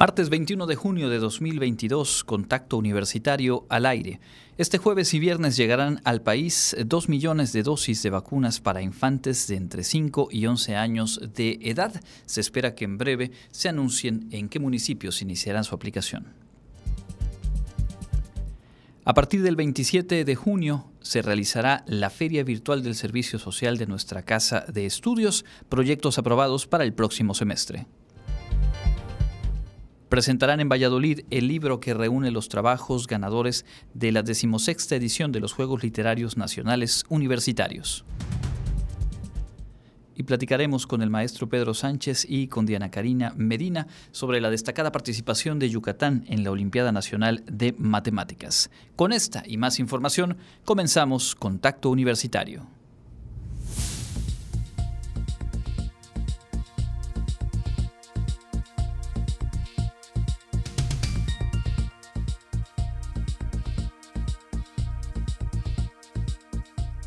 Martes 21 de junio de 2022, Contacto Universitario al aire. Este jueves y viernes llegarán al país 2 millones de dosis de vacunas para infantes de entre 5 y 11 años de edad. Se espera que en breve se anuncien en qué municipios iniciarán su aplicación. A partir del 27 de junio se realizará la Feria Virtual del Servicio Social de nuestra Casa de Estudios, proyectos aprobados para el próximo semestre presentarán en Valladolid el libro que reúne los trabajos ganadores de la decimosexta edición de los Juegos Literarios Nacionales Universitarios. Y platicaremos con el maestro Pedro Sánchez y con Diana Karina Medina sobre la destacada participación de Yucatán en la Olimpiada Nacional de Matemáticas. Con esta y más información, comenzamos Contacto Universitario.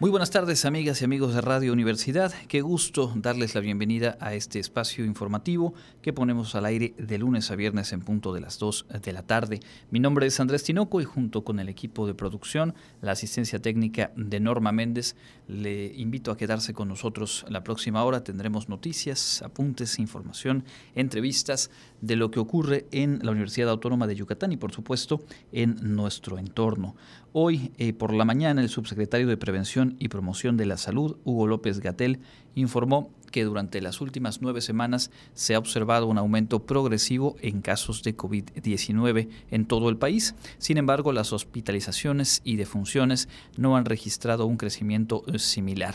Muy buenas tardes, amigas y amigos de Radio Universidad. Qué gusto darles la bienvenida a este espacio informativo que ponemos al aire de lunes a viernes en punto de las 2 de la tarde. Mi nombre es Andrés Tinoco y junto con el equipo de producción, la asistencia técnica de Norma Méndez, le invito a quedarse con nosotros la próxima hora. Tendremos noticias, apuntes, información, entrevistas de lo que ocurre en la Universidad Autónoma de Yucatán y por supuesto en nuestro entorno. Hoy eh, por la mañana el subsecretario de Prevención y Promoción de la Salud, Hugo López Gatel, informó que durante las últimas nueve semanas se ha observado un aumento progresivo en casos de COVID-19 en todo el país. Sin embargo, las hospitalizaciones y defunciones no han registrado un crecimiento eh, similar.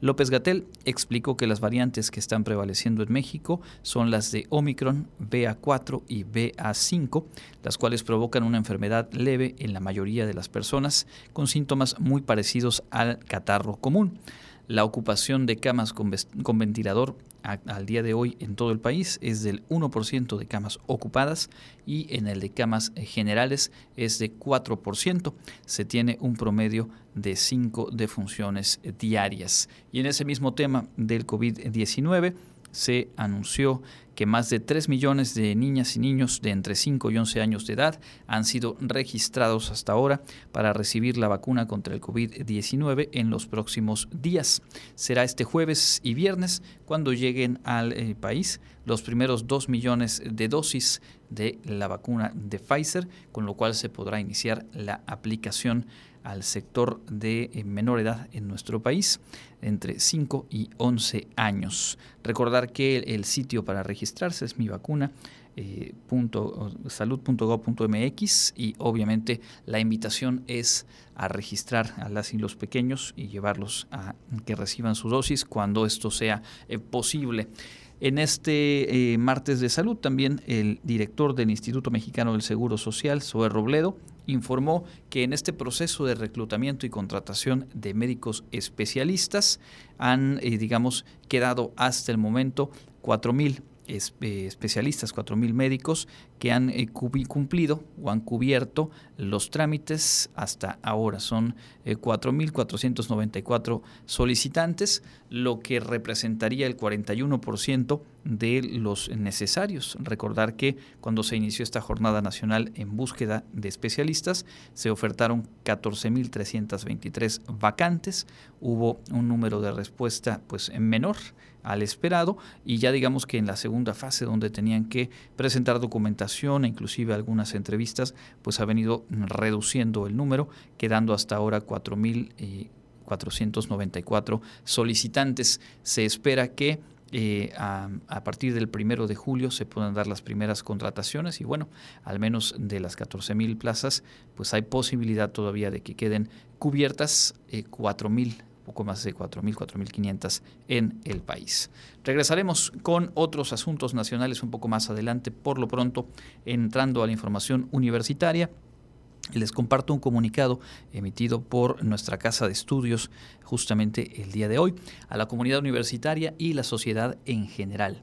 López Gatel explicó que las variantes que están prevaleciendo en México son las de Omicron, BA4 y BA5, las cuales provocan una enfermedad leve en la mayoría de las personas con síntomas muy parecidos al catarro común. La ocupación de camas con, ventilador al día de hoy en todo el país es del 1% de camas ocupadas y en el de camas generales es de 4%. Se tiene un promedio de 5 defunciones diarias. Y en ese mismo tema del COVID-19, se anunció que más de 3 millones de niñas y niños de entre 5 y 11 años de edad han sido registrados hasta ahora para recibir la vacuna contra el COVID-19 en los próximos días. Será este jueves y viernes cuando lleguen al eh, país los primeros 2 millones de dosis de la vacuna de Pfizer, con lo cual se podrá iniciar la aplicación al sector de eh, menor edad en nuestro país, entre 5 y 11 años. Recordar que el, sitio para registrarse es mi vacuna. Eh, salud.gov.mx y obviamente la invitación es a registrar a las y los pequeños y llevarlos a que reciban su dosis cuando esto sea eh, posible. En este martes de salud también el director del Instituto Mexicano del Seguro Social, Zoe Robledo, informó que en este proceso de reclutamiento y contratación de médicos especialistas han, eh, digamos, quedado hasta el momento 4.000 eh, especialistas, 4.000 médicos que han eh, cumplido o han cubierto los trámites hasta ahora. Son 4.494 solicitantes, lo que representaría el 41% de los necesarios. Recordar que cuando se inició esta jornada nacional en búsqueda de especialistas, se ofertaron 14.323 vacantes, hubo un número de respuesta pues menor al esperado y ya digamos que en la segunda fase donde tenían que presentar documentación e inclusive algunas entrevistas, pues ha venido reduciendo el número, quedando hasta ahora 4.494 solicitantes. Se espera que eh, a, partir del primero de julio se puedan dar las primeras contrataciones y bueno, al menos de las 14 mil plazas, pues hay posibilidad todavía de que queden cubiertas eh, 4 mil poco más de 4.000, 4.500 en el país. Regresaremos con otros asuntos nacionales un poco más adelante, por lo pronto entrando a la información universitaria. Les comparto un comunicado emitido por nuestra casa de estudios justamente el día de hoy a la comunidad universitaria y la sociedad en general.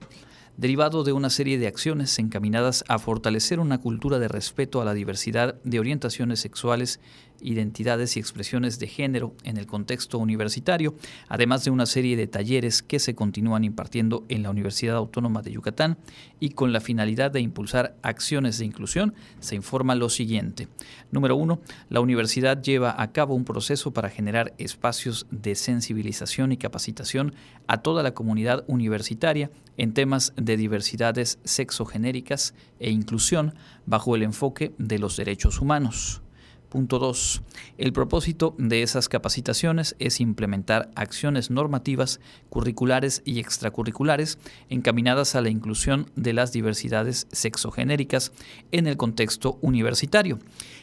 derivado de una serie de acciones encaminadas a fortalecer una cultura de respeto a la diversidad de orientaciones sexuales identidades y expresiones de género en el contexto universitario, además de una serie de talleres que se continúan impartiendo en la Universidad Autónoma de Yucatán y con la finalidad de impulsar acciones de inclusión, se informa lo siguiente. Número uno, la universidad lleva a cabo un proceso para generar espacios de sensibilización y capacitación a toda la comunidad universitaria en temas de diversidades sexogenéricas e inclusión bajo el enfoque de los derechos humanos. Punto 2. El propósito de esas capacitaciones es implementar acciones normativas, curriculares y extracurriculares encaminadas a la inclusión de las diversidades sexogenéricas en el contexto universitario.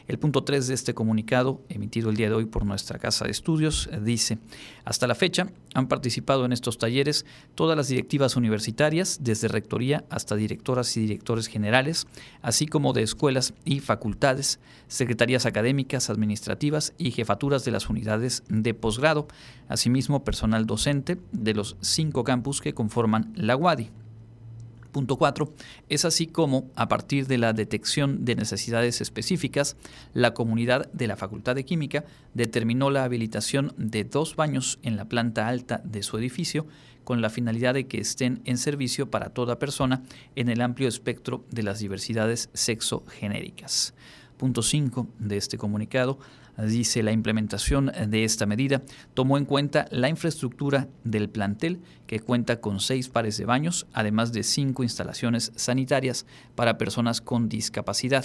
El punto 3 de este comunicado, emitido el día de hoy por nuestra Casa de Estudios, dice, hasta la fecha han participado en estos talleres todas las directivas universitarias, desde rectoría hasta directoras y directores generales, así como de escuelas y facultades, secretarías académicas, administrativas y jefaturas de las unidades de posgrado, asimismo personal docente de los cinco campus que conforman la UADI. Punto 4. Es así como, a partir de la detección de necesidades específicas, la comunidad de la Facultad de Química determinó la habilitación de dos baños en la planta alta de su edificio con la finalidad de que estén en servicio para toda persona en el amplio espectro de las diversidades sexogenéricas. Punto 5 de este comunicado dice la implementación de esta medida tomó en cuenta la infraestructura del plantel que cuenta con seis pares de baños, además de cinco instalaciones sanitarias para personas con discapacidad.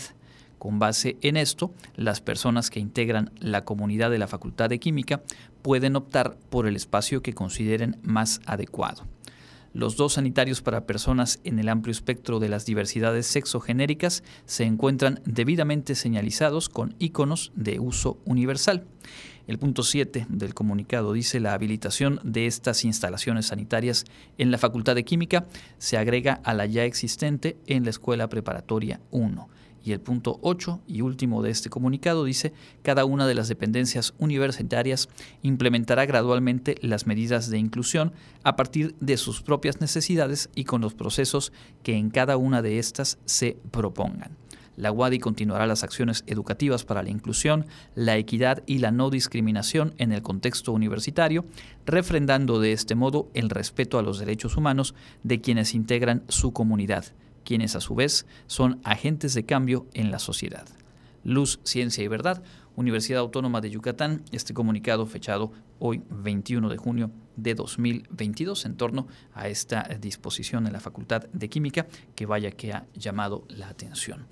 Con base en esto, las personas que integran la comunidad de la Facultad de Química pueden optar por el espacio que consideren más adecuado. Los dos sanitarios para personas en el amplio espectro de las diversidades sexogenéricas se encuentran debidamente señalizados con iconos de uso universal. El punto 7 del comunicado dice la habilitación de estas instalaciones sanitarias en la Facultad de Química se agrega a la ya existente en la Escuela Preparatoria 1 y el punto 8 y último de este comunicado dice, cada una de las dependencias universitarias implementará gradualmente las medidas de inclusión a partir de sus propias necesidades y con los procesos que en cada una de estas se propongan. La UADI continuará las acciones educativas para la inclusión, la equidad y la no discriminación en el contexto universitario, refrendando de este modo el respeto a los derechos humanos de quienes integran su comunidad quienes a su vez son agentes de cambio en la sociedad. Luz, Ciencia y Verdad, Universidad Autónoma de Yucatán, este comunicado fechado hoy 21 de junio de 2022 en torno a esta disposición en la Facultad de Química que vaya que ha llamado la atención.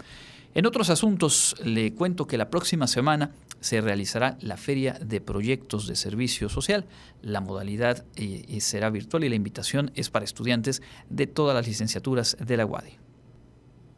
En otros asuntos, le cuento que la próxima semana se realizará la Feria de Proyectos de Servicio Social. La modalidad eh, será virtual y la invitación es para estudiantes de todas las licenciaturas de la UADI.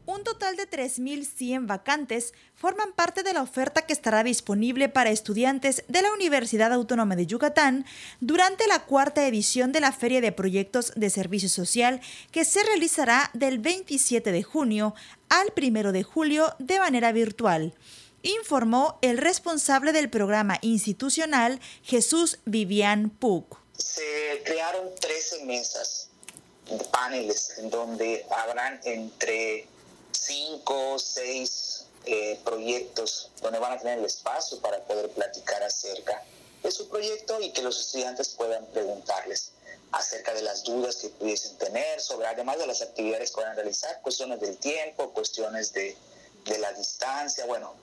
Un total de 3.100 vacantes forman parte de la oferta que estará disponible para estudiantes de la Universidad Autónoma de Yucatán durante la cuarta edición de la Feria de Proyectos de Servicio Social que se realizará del 27 de junio al 1 de julio de manera virtual informó el responsable del programa institucional, Jesús Vivian Puc. Se crearon 13 mesas, paneles, en donde habrán entre cinco o seis eh, proyectos donde van a tener el espacio para poder platicar acerca de su proyecto y que los estudiantes puedan preguntarles acerca de las dudas que pudiesen tener sobre, además de las actividades que van a realizar, cuestiones del tiempo, cuestiones de, de la distancia. Bueno,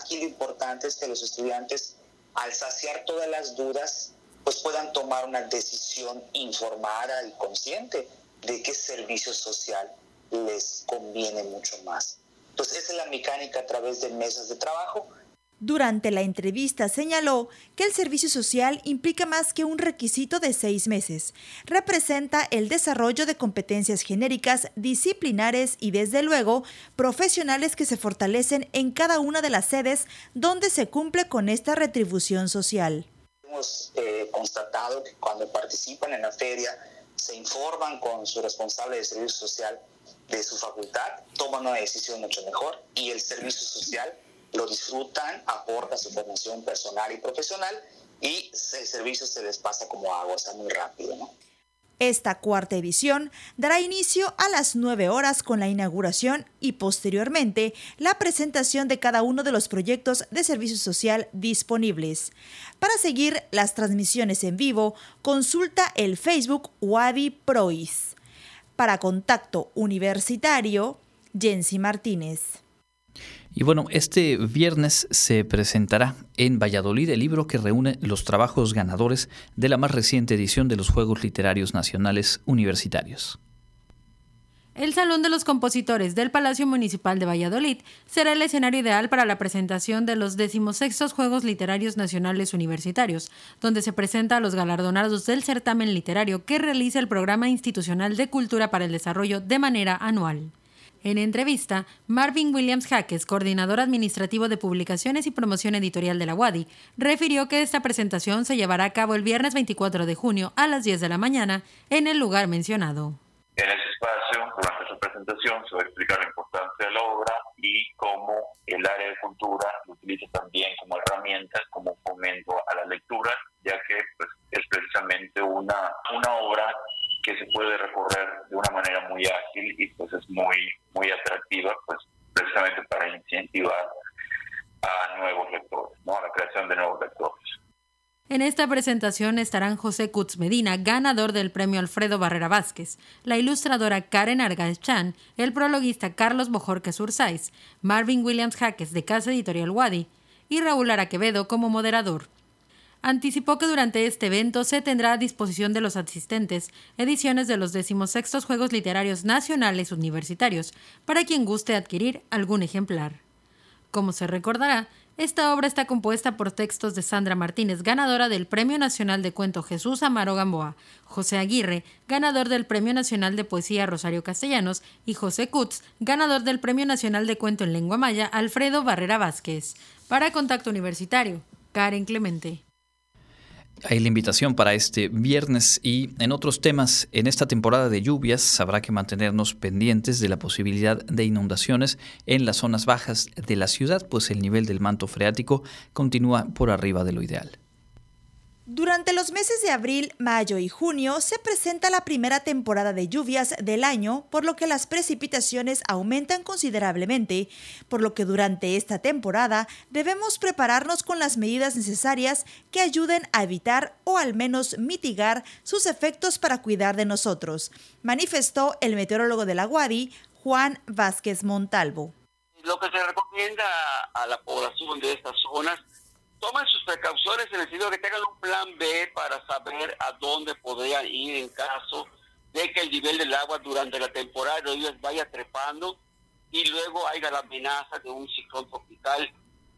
aquí lo importante es que los estudiantes, al saciar todas las dudas, pues puedan tomar una decisión informada y consciente de qué servicio social les conviene mucho más. Entonces, esa es la mecánica a través de mesas de trabajo. Durante la entrevista señaló que el servicio social implica más que un requisito de seis meses. Representa el desarrollo de competencias genéricas, disciplinares y, desde luego, profesionales que se fortalecen en cada una de las sedes donde se cumple con esta retribución social. Hemos eh, constatado que cuando participan en la feria se informan con su responsable de servicio social de su facultad, toman una decisión mucho mejor y el servicio social lo disfrutan, aporta su formación personal y profesional y el servicio se les pasa como agua, o sea, muy rápido, ¿no? Esta cuarta edición dará inicio a las 9 horas con la inauguración y posteriormente la presentación de cada uno de los proyectos de servicio social disponibles. Para seguir las transmisiones en vivo, consulta el Facebook Wadi Prois. Para Contacto Universitario, Jensi Martínez. Y bueno, este viernes se presentará en Valladolid el libro que reúne los trabajos ganadores de la más reciente edición de los Juegos Literarios Nacionales Universitarios. El Salón de los Compositores del Palacio Municipal de Valladolid será el escenario ideal para la presentación de los decimosextos Juegos Literarios Nacionales Universitarios, donde se presenta a los galardonados del certamen literario que realiza el Programa Institucional de Cultura para el Desarrollo de manera anual. En entrevista, Marvin Williams Jaques, coordinador administrativo de publicaciones y promoción editorial de la UADI, refirió que esta presentación se llevará a cabo el viernes 24 de junio a las 10 de la mañana en el lugar mencionado. En ese espacio, durante su presentación, se va a explicar la importancia de la obra y cómo el área de cultura lo utiliza también como herramienta, como fomento a la lectura, ya que pues, es precisamente una, una obra que se puede recorrer de una manera muy ágil y pues es muy, muy atractiva, pues precisamente para incentivar a nuevos lectores, ¿no? a la creación de nuevos lectores. En esta presentación estarán José Kutz Medina, ganador del premio Alfredo Barrera Vázquez, la ilustradora Karen Argaez Chan, el prologuista Carlos Bojorquez Ursáis, Marvin Williams Jaques de Casa Editorial Wadi y Raúl Araquevedo como moderador anticipó que durante este evento se tendrá a disposición de los asistentes ediciones de los decimosextos Juegos Literarios Nacionales Universitarios, para quien guste adquirir algún ejemplar. Como se recordará, esta obra está compuesta por textos de Sandra Martínez, ganadora del Premio Nacional de Cuento Jesús Amaro Gamboa, José Aguirre, ganador del Premio Nacional de Poesía Rosario Castellanos, y José Kutz, ganador del Premio Nacional de Cuento en Lengua Maya Alfredo Barrera Vázquez. Para Contacto Universitario, Karen Clemente. Hay la invitación para este viernes y en otros temas, en esta temporada de lluvias habrá que mantenernos pendientes de la posibilidad de inundaciones en las zonas bajas de la ciudad, pues el nivel del manto freático continúa por arriba de lo ideal. Durante los meses de abril, mayo y junio se presenta la primera temporada de lluvias del año, por lo que las precipitaciones aumentan considerablemente, por lo que durante esta temporada debemos prepararnos con las medidas necesarias que ayuden a evitar o al menos mitigar sus efectos para cuidar de nosotros, manifestó el meteorólogo de la Guadi, Juan Vázquez Montalvo. Lo que se recomienda a la población de estas zonas tomen sus precauciones en el sentido de que tengan un plan B para saber a dónde podrían ir en caso de que el nivel del agua durante la temporada de vaya trepando y luego haya la amenaza de un ciclón tropical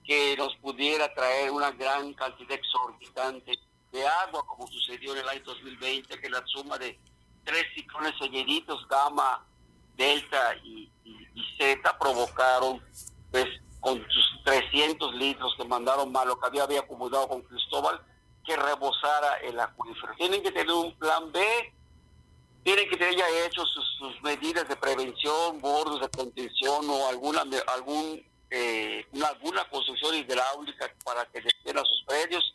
que nos pudiera traer una gran cantidad exorbitante de agua, como sucedió en el año 2020, que la suma de tres ciclones seguiditos, gamma, delta y, y zeta, provocaron pues con sus 300 litros que mandaron mal, lo que había, había acumulado con Cristóbal, que rebosara el acuífero. Tienen que tener un plan B, tienen que tener ya hecho sus, medidas de prevención, bordos de contención o alguna algún eh, alguna construcción hidráulica para que a sus predios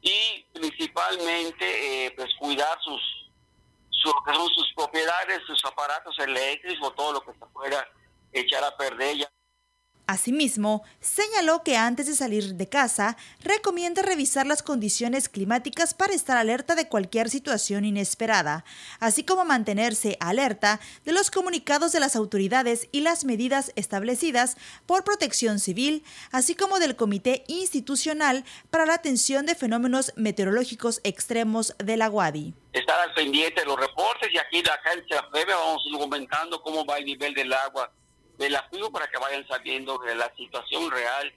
y principalmente eh, pues cuidar sus, sus, propiedades, sus aparatos eléctricos, todo lo que se pueda echar a perder. Asimismo, señaló que antes de salir de casa, recomienda revisar las condiciones climáticas para estar alerta de cualquier situación inesperada, así como mantenerse alerta de los comunicados de las autoridades y las medidas establecidas por Protección Civil, así como del Comité Institucional para la Atención de Fenómenos Meteorológicos Extremos de la UADI. Estar al pendiente de los reportes y aquí acá en vamos comentando cómo va el nivel del agua del apoyo para que vayan sabiendo de la situación real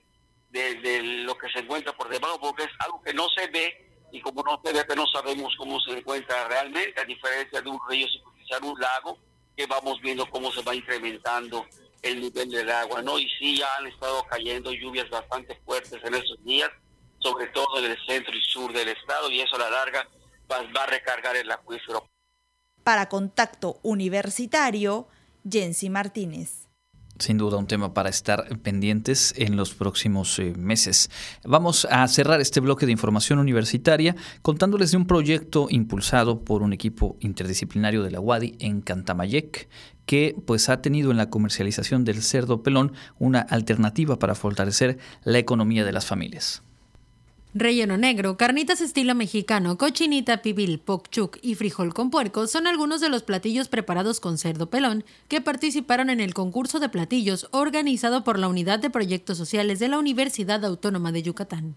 de, lo que se encuentra por debajo, porque es algo que no se ve y como no se ve, que no sabemos cómo se encuentra realmente, a diferencia de un río superficial, un lago, que vamos viendo cómo se va incrementando el nivel del agua, ¿no? Y sí, ya han estado cayendo lluvias bastante fuertes en esos días, sobre todo en el centro y sur del estado, y eso a la larga va, va a recargar el acuífero. Para Contacto Universitario, Jensi Martínez. Sin duda un tema para estar pendientes en los próximos eh, meses. Vamos a cerrar este bloque de información universitaria contándoles de un proyecto impulsado por un equipo interdisciplinario de la UADI en Cantamayec que pues ha tenido en la comercialización del cerdo pelón una alternativa para fortalecer la economía de las familias. Relleno negro, carnitas estilo mexicano, cochinita pibil, pokchuk y frijol con puerco son algunos de los platillos preparados con cerdo pelón que participaron en el concurso de platillos organizado por la Unidad de Proyectos Sociales de la Universidad Autónoma de Yucatán.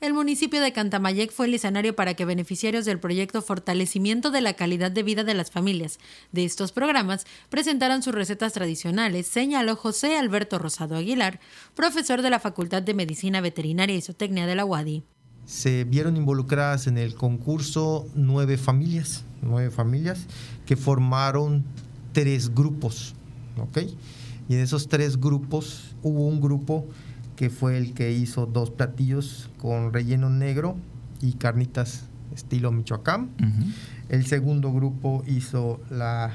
El municipio de Cantamayec fue el escenario para que beneficiarios del proyecto Fortalecimiento de la Calidad de Vida de las Familias de estos programas presentaran sus recetas tradicionales, señaló José Alberto Rosado Aguilar, profesor de la Facultad de Medicina Veterinaria y Zootecnia de la UADI. Se vieron involucradas en el concurso nueve familias, nueve familias que formaron tres grupos, ¿ok? Y en esos tres grupos hubo un grupo que fue el que hizo dos platillos con relleno negro y carnitas estilo Michoacán. El segundo grupo hizo la,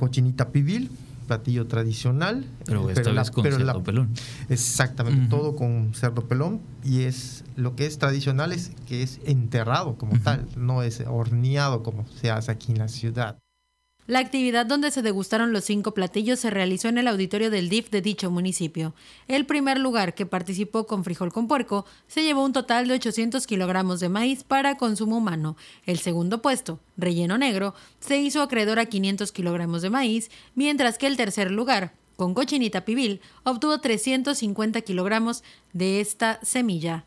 cochinita pibil, platillo tradicional. Pero, esta vez con cerdo pelón. Exactamente, todo con cerdo pelón. Y es lo que es tradicional es que es enterrado como tal, no es horneado como se hace aquí en la ciudad. La actividad donde se degustaron los cinco platillos se realizó en el auditorio del DIF de dicho municipio. El primer lugar que participó con frijol con puerco se llevó un total de 800 kilogramos de maíz para consumo humano. El segundo puesto, relleno negro, se hizo acreedor a 500 kilogramos de maíz, mientras que el tercer lugar, con cochinita pibil, obtuvo 350 kilogramos de esta semilla.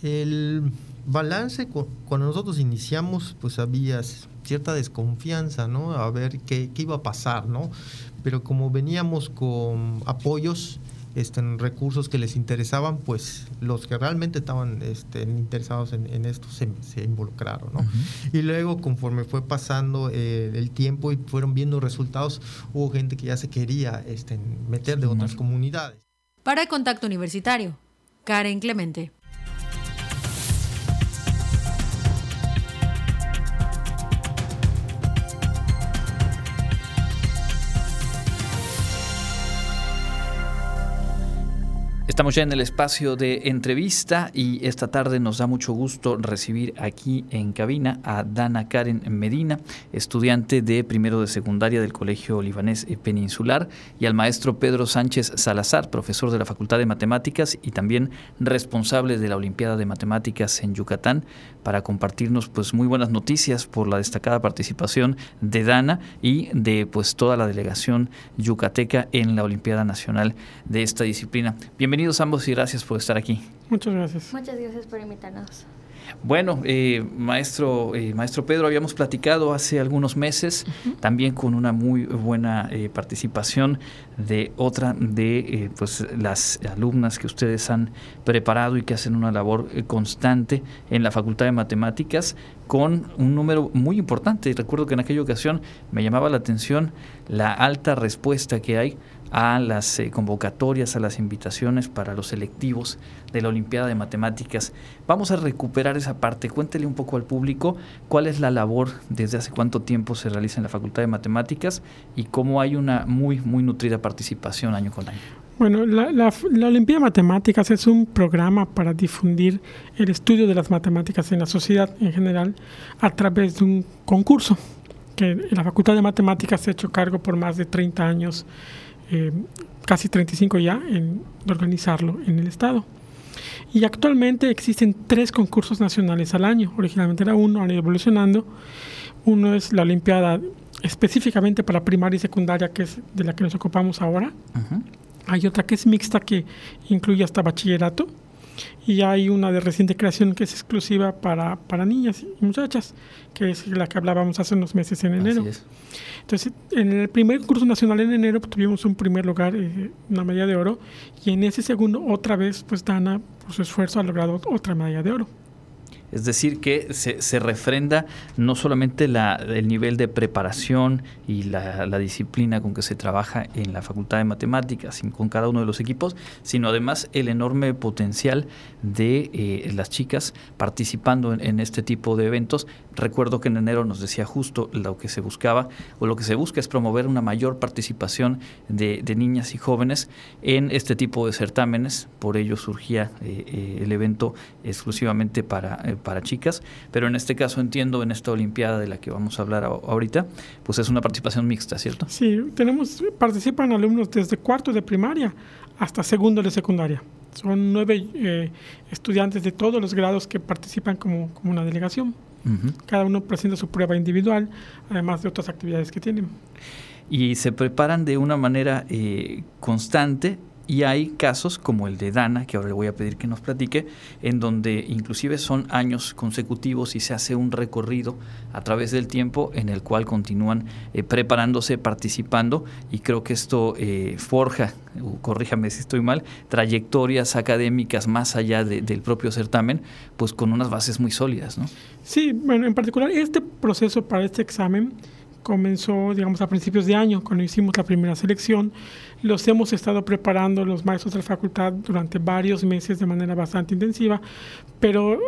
El balance, cuando nosotros iniciamos, pues había cierta desconfianza, ¿no? A ver qué, iba a pasar, ¿no? Pero como veníamos con apoyos, este, recursos que les interesaban, pues los que realmente estaban este, interesados en, esto se, involucraron. ¿no? Y luego, conforme fue pasando eh, el tiempo y fueron viendo resultados, hubo gente que ya se quería este, meter de otras comunidades. Para Contacto Universitario, Karen Clemente. Estamos ya en el espacio de entrevista y esta tarde nos da mucho gusto recibir aquí en cabina a Dana Karen Medina, estudiante de primero de secundaria del Colegio Libanés Peninsular, y al maestro Pedro Sánchez Salazar, profesor de la Facultad de Matemáticas y también responsable de la Olimpiada de Matemáticas en Yucatán, para compartirnos pues muy buenas noticias por la destacada participación de Dana y de pues toda la delegación yucateca en la Olimpiada Nacional de esta disciplina. Bienvenidos ambos y gracias por estar aquí. Muchas gracias. Muchas gracias por invitarnos. Bueno, eh, maestro, eh, maestro Pedro, habíamos platicado hace algunos meses, también con una muy buena eh, participación de otra de pues, las alumnas que ustedes han preparado y que hacen una labor constante en la Facultad de Matemáticas con un número muy importante. Recuerdo que en aquella ocasión me llamaba la atención la alta respuesta que hay a las eh, convocatorias, a las invitaciones para los selectivos de la Olimpiada de Matemáticas. Vamos a recuperar esa parte. Cuéntele un poco al público cuál es la labor, desde hace cuánto tiempo se realiza en la Facultad de Matemáticas y cómo hay una muy, muy nutrida participación año con año. Bueno, la, la Olimpiada de Matemáticas es un programa para difundir el estudio de las matemáticas en la sociedad en general a través de un concurso que la Facultad de Matemáticas se ha hecho cargo por más de 30 años eh, casi 35 ya, en organizarlo en el Estado. Y actualmente existen tres concursos nacionales al año. Originalmente era uno, han ido evolucionando. Uno es la Olimpiada específicamente para primaria y secundaria, que es de la que nos ocupamos ahora. Hay otra que es mixta, que incluye hasta bachillerato. Y hay una de reciente creación que es exclusiva para, para niñas y muchachas, que es la que hablábamos hace unos meses en enero. Entonces, en el primer concurso nacional en enero pues, tuvimos un primer lugar, eh, una medalla de oro, y en ese segundo otra vez, pues Dana, por su esfuerzo, ha logrado otra medalla de oro. Es decir, que se, refrenda no solamente la, el nivel de preparación y la, disciplina con que se trabaja en la Facultad de Matemáticas con cada uno de los equipos, sino además el enorme potencial de eh, las chicas participando en, este tipo de eventos. Recuerdo que en enero nos decía justo lo que se buscaba o lo que se busca es promover una mayor participación de, niñas y jóvenes en este tipo de certámenes. Por ello surgía eh, eh, el evento exclusivamente para para chicas, pero en este caso entiendo en esta Olimpiada de la que vamos a hablar ahorita, pues es una participación mixta, ¿cierto? Sí, tenemos, participan alumnos desde cuarto de primaria hasta segundo de secundaria. Son nueve eh, estudiantes de todos los grados que participan como, como una delegación. Cada uno presenta su prueba individual, además de otras actividades que tienen. Y se preparan de una manera eh, constante y hay casos como el de Dana, que ahora le voy a pedir que nos platique, en donde inclusive son años consecutivos y se hace un recorrido a través del tiempo en el cual continúan eh, preparándose, participando y creo que esto eh, forja, corríjame si estoy mal, trayectorias académicas más allá del propio certamen, pues con unas bases muy sólidas. ¿no? Sí, bueno, en particular este proceso para este examen comenzó, digamos, a principios de año, cuando hicimos la primera selección. Los hemos estado preparando los maestros de la facultad durante varios meses de manera bastante intensiva, pero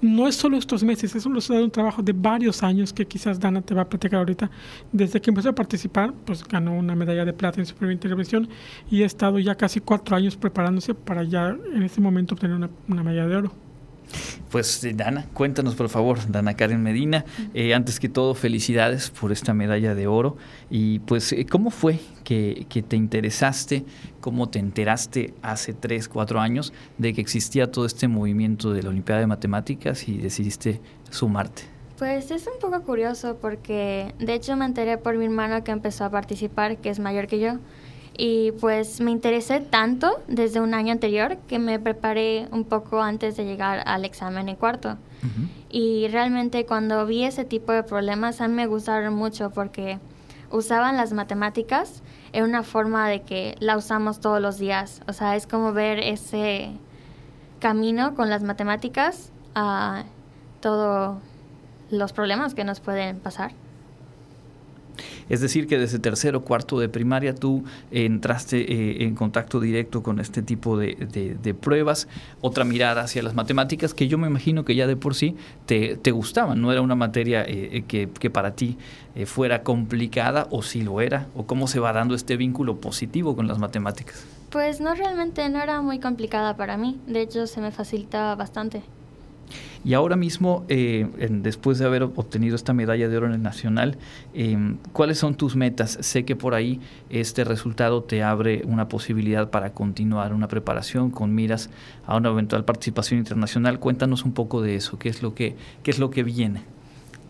no es solo estos meses, es un, un trabajo de varios años que quizás Dana te va a platicar ahorita. Desde que empezó a participar, pues ganó una medalla de plata en su primera intervención y ha estado ya casi cuatro años preparándose para ya en este momento obtener una medalla de oro. Pues eh, Dana, cuéntanos por favor, Dana Karen Medina, eh, antes que todo felicidades por esta medalla de oro. Y pues eh, cómo fue que, te interesaste, cómo te enteraste hace tres, cuatro años de que existía todo este movimiento de la Olimpiada de Matemáticas y decidiste sumarte. Pues es un poco curioso porque de hecho me enteré por mi hermano que empezó a participar, que es mayor que yo y pues me interesé tanto desde un año anterior que me preparé un poco antes de llegar al examen en cuarto. Y realmente cuando vi ese tipo de problemas a mí me gustaron mucho porque usaban las matemáticas en una forma de que la usamos todos los días. O sea, es como ver ese camino con las matemáticas a todos los problemas que nos pueden pasar. Es decir, que desde tercero o cuarto de primaria tú entraste eh, en contacto directo con este tipo de, pruebas, otra mirada hacia las matemáticas que yo me imagino que ya de por sí te, gustaban, no era una materia eh, eh, que, para ti fuera complicada o si lo era, o cómo se va dando este vínculo positivo con las matemáticas. Pues no realmente no era muy complicada para mí, de hecho se me facilitaba bastante. Y ahora mismo, eh, después de haber obtenido esta medalla de oro en el nacional, em, ¿cuáles son tus metas? Sé que por ahí este resultado te abre una posibilidad para continuar una preparación con miras a una eventual participación internacional. Cuéntanos un poco de eso, qué es lo que, qué es lo que viene.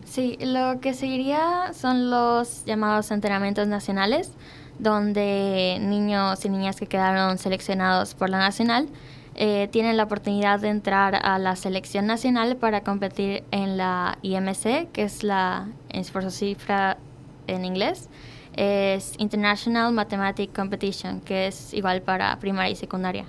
Sí, lo que seguiría son los llamados entrenamientos nacionales, donde niños y niñas que quedaron seleccionados por la nacional eh, tienen la oportunidad de entrar a la selección nacional para competir en la IMC, que es la, cifra en inglés, es International Mathematics Competition, que es igual para primaria y secundaria.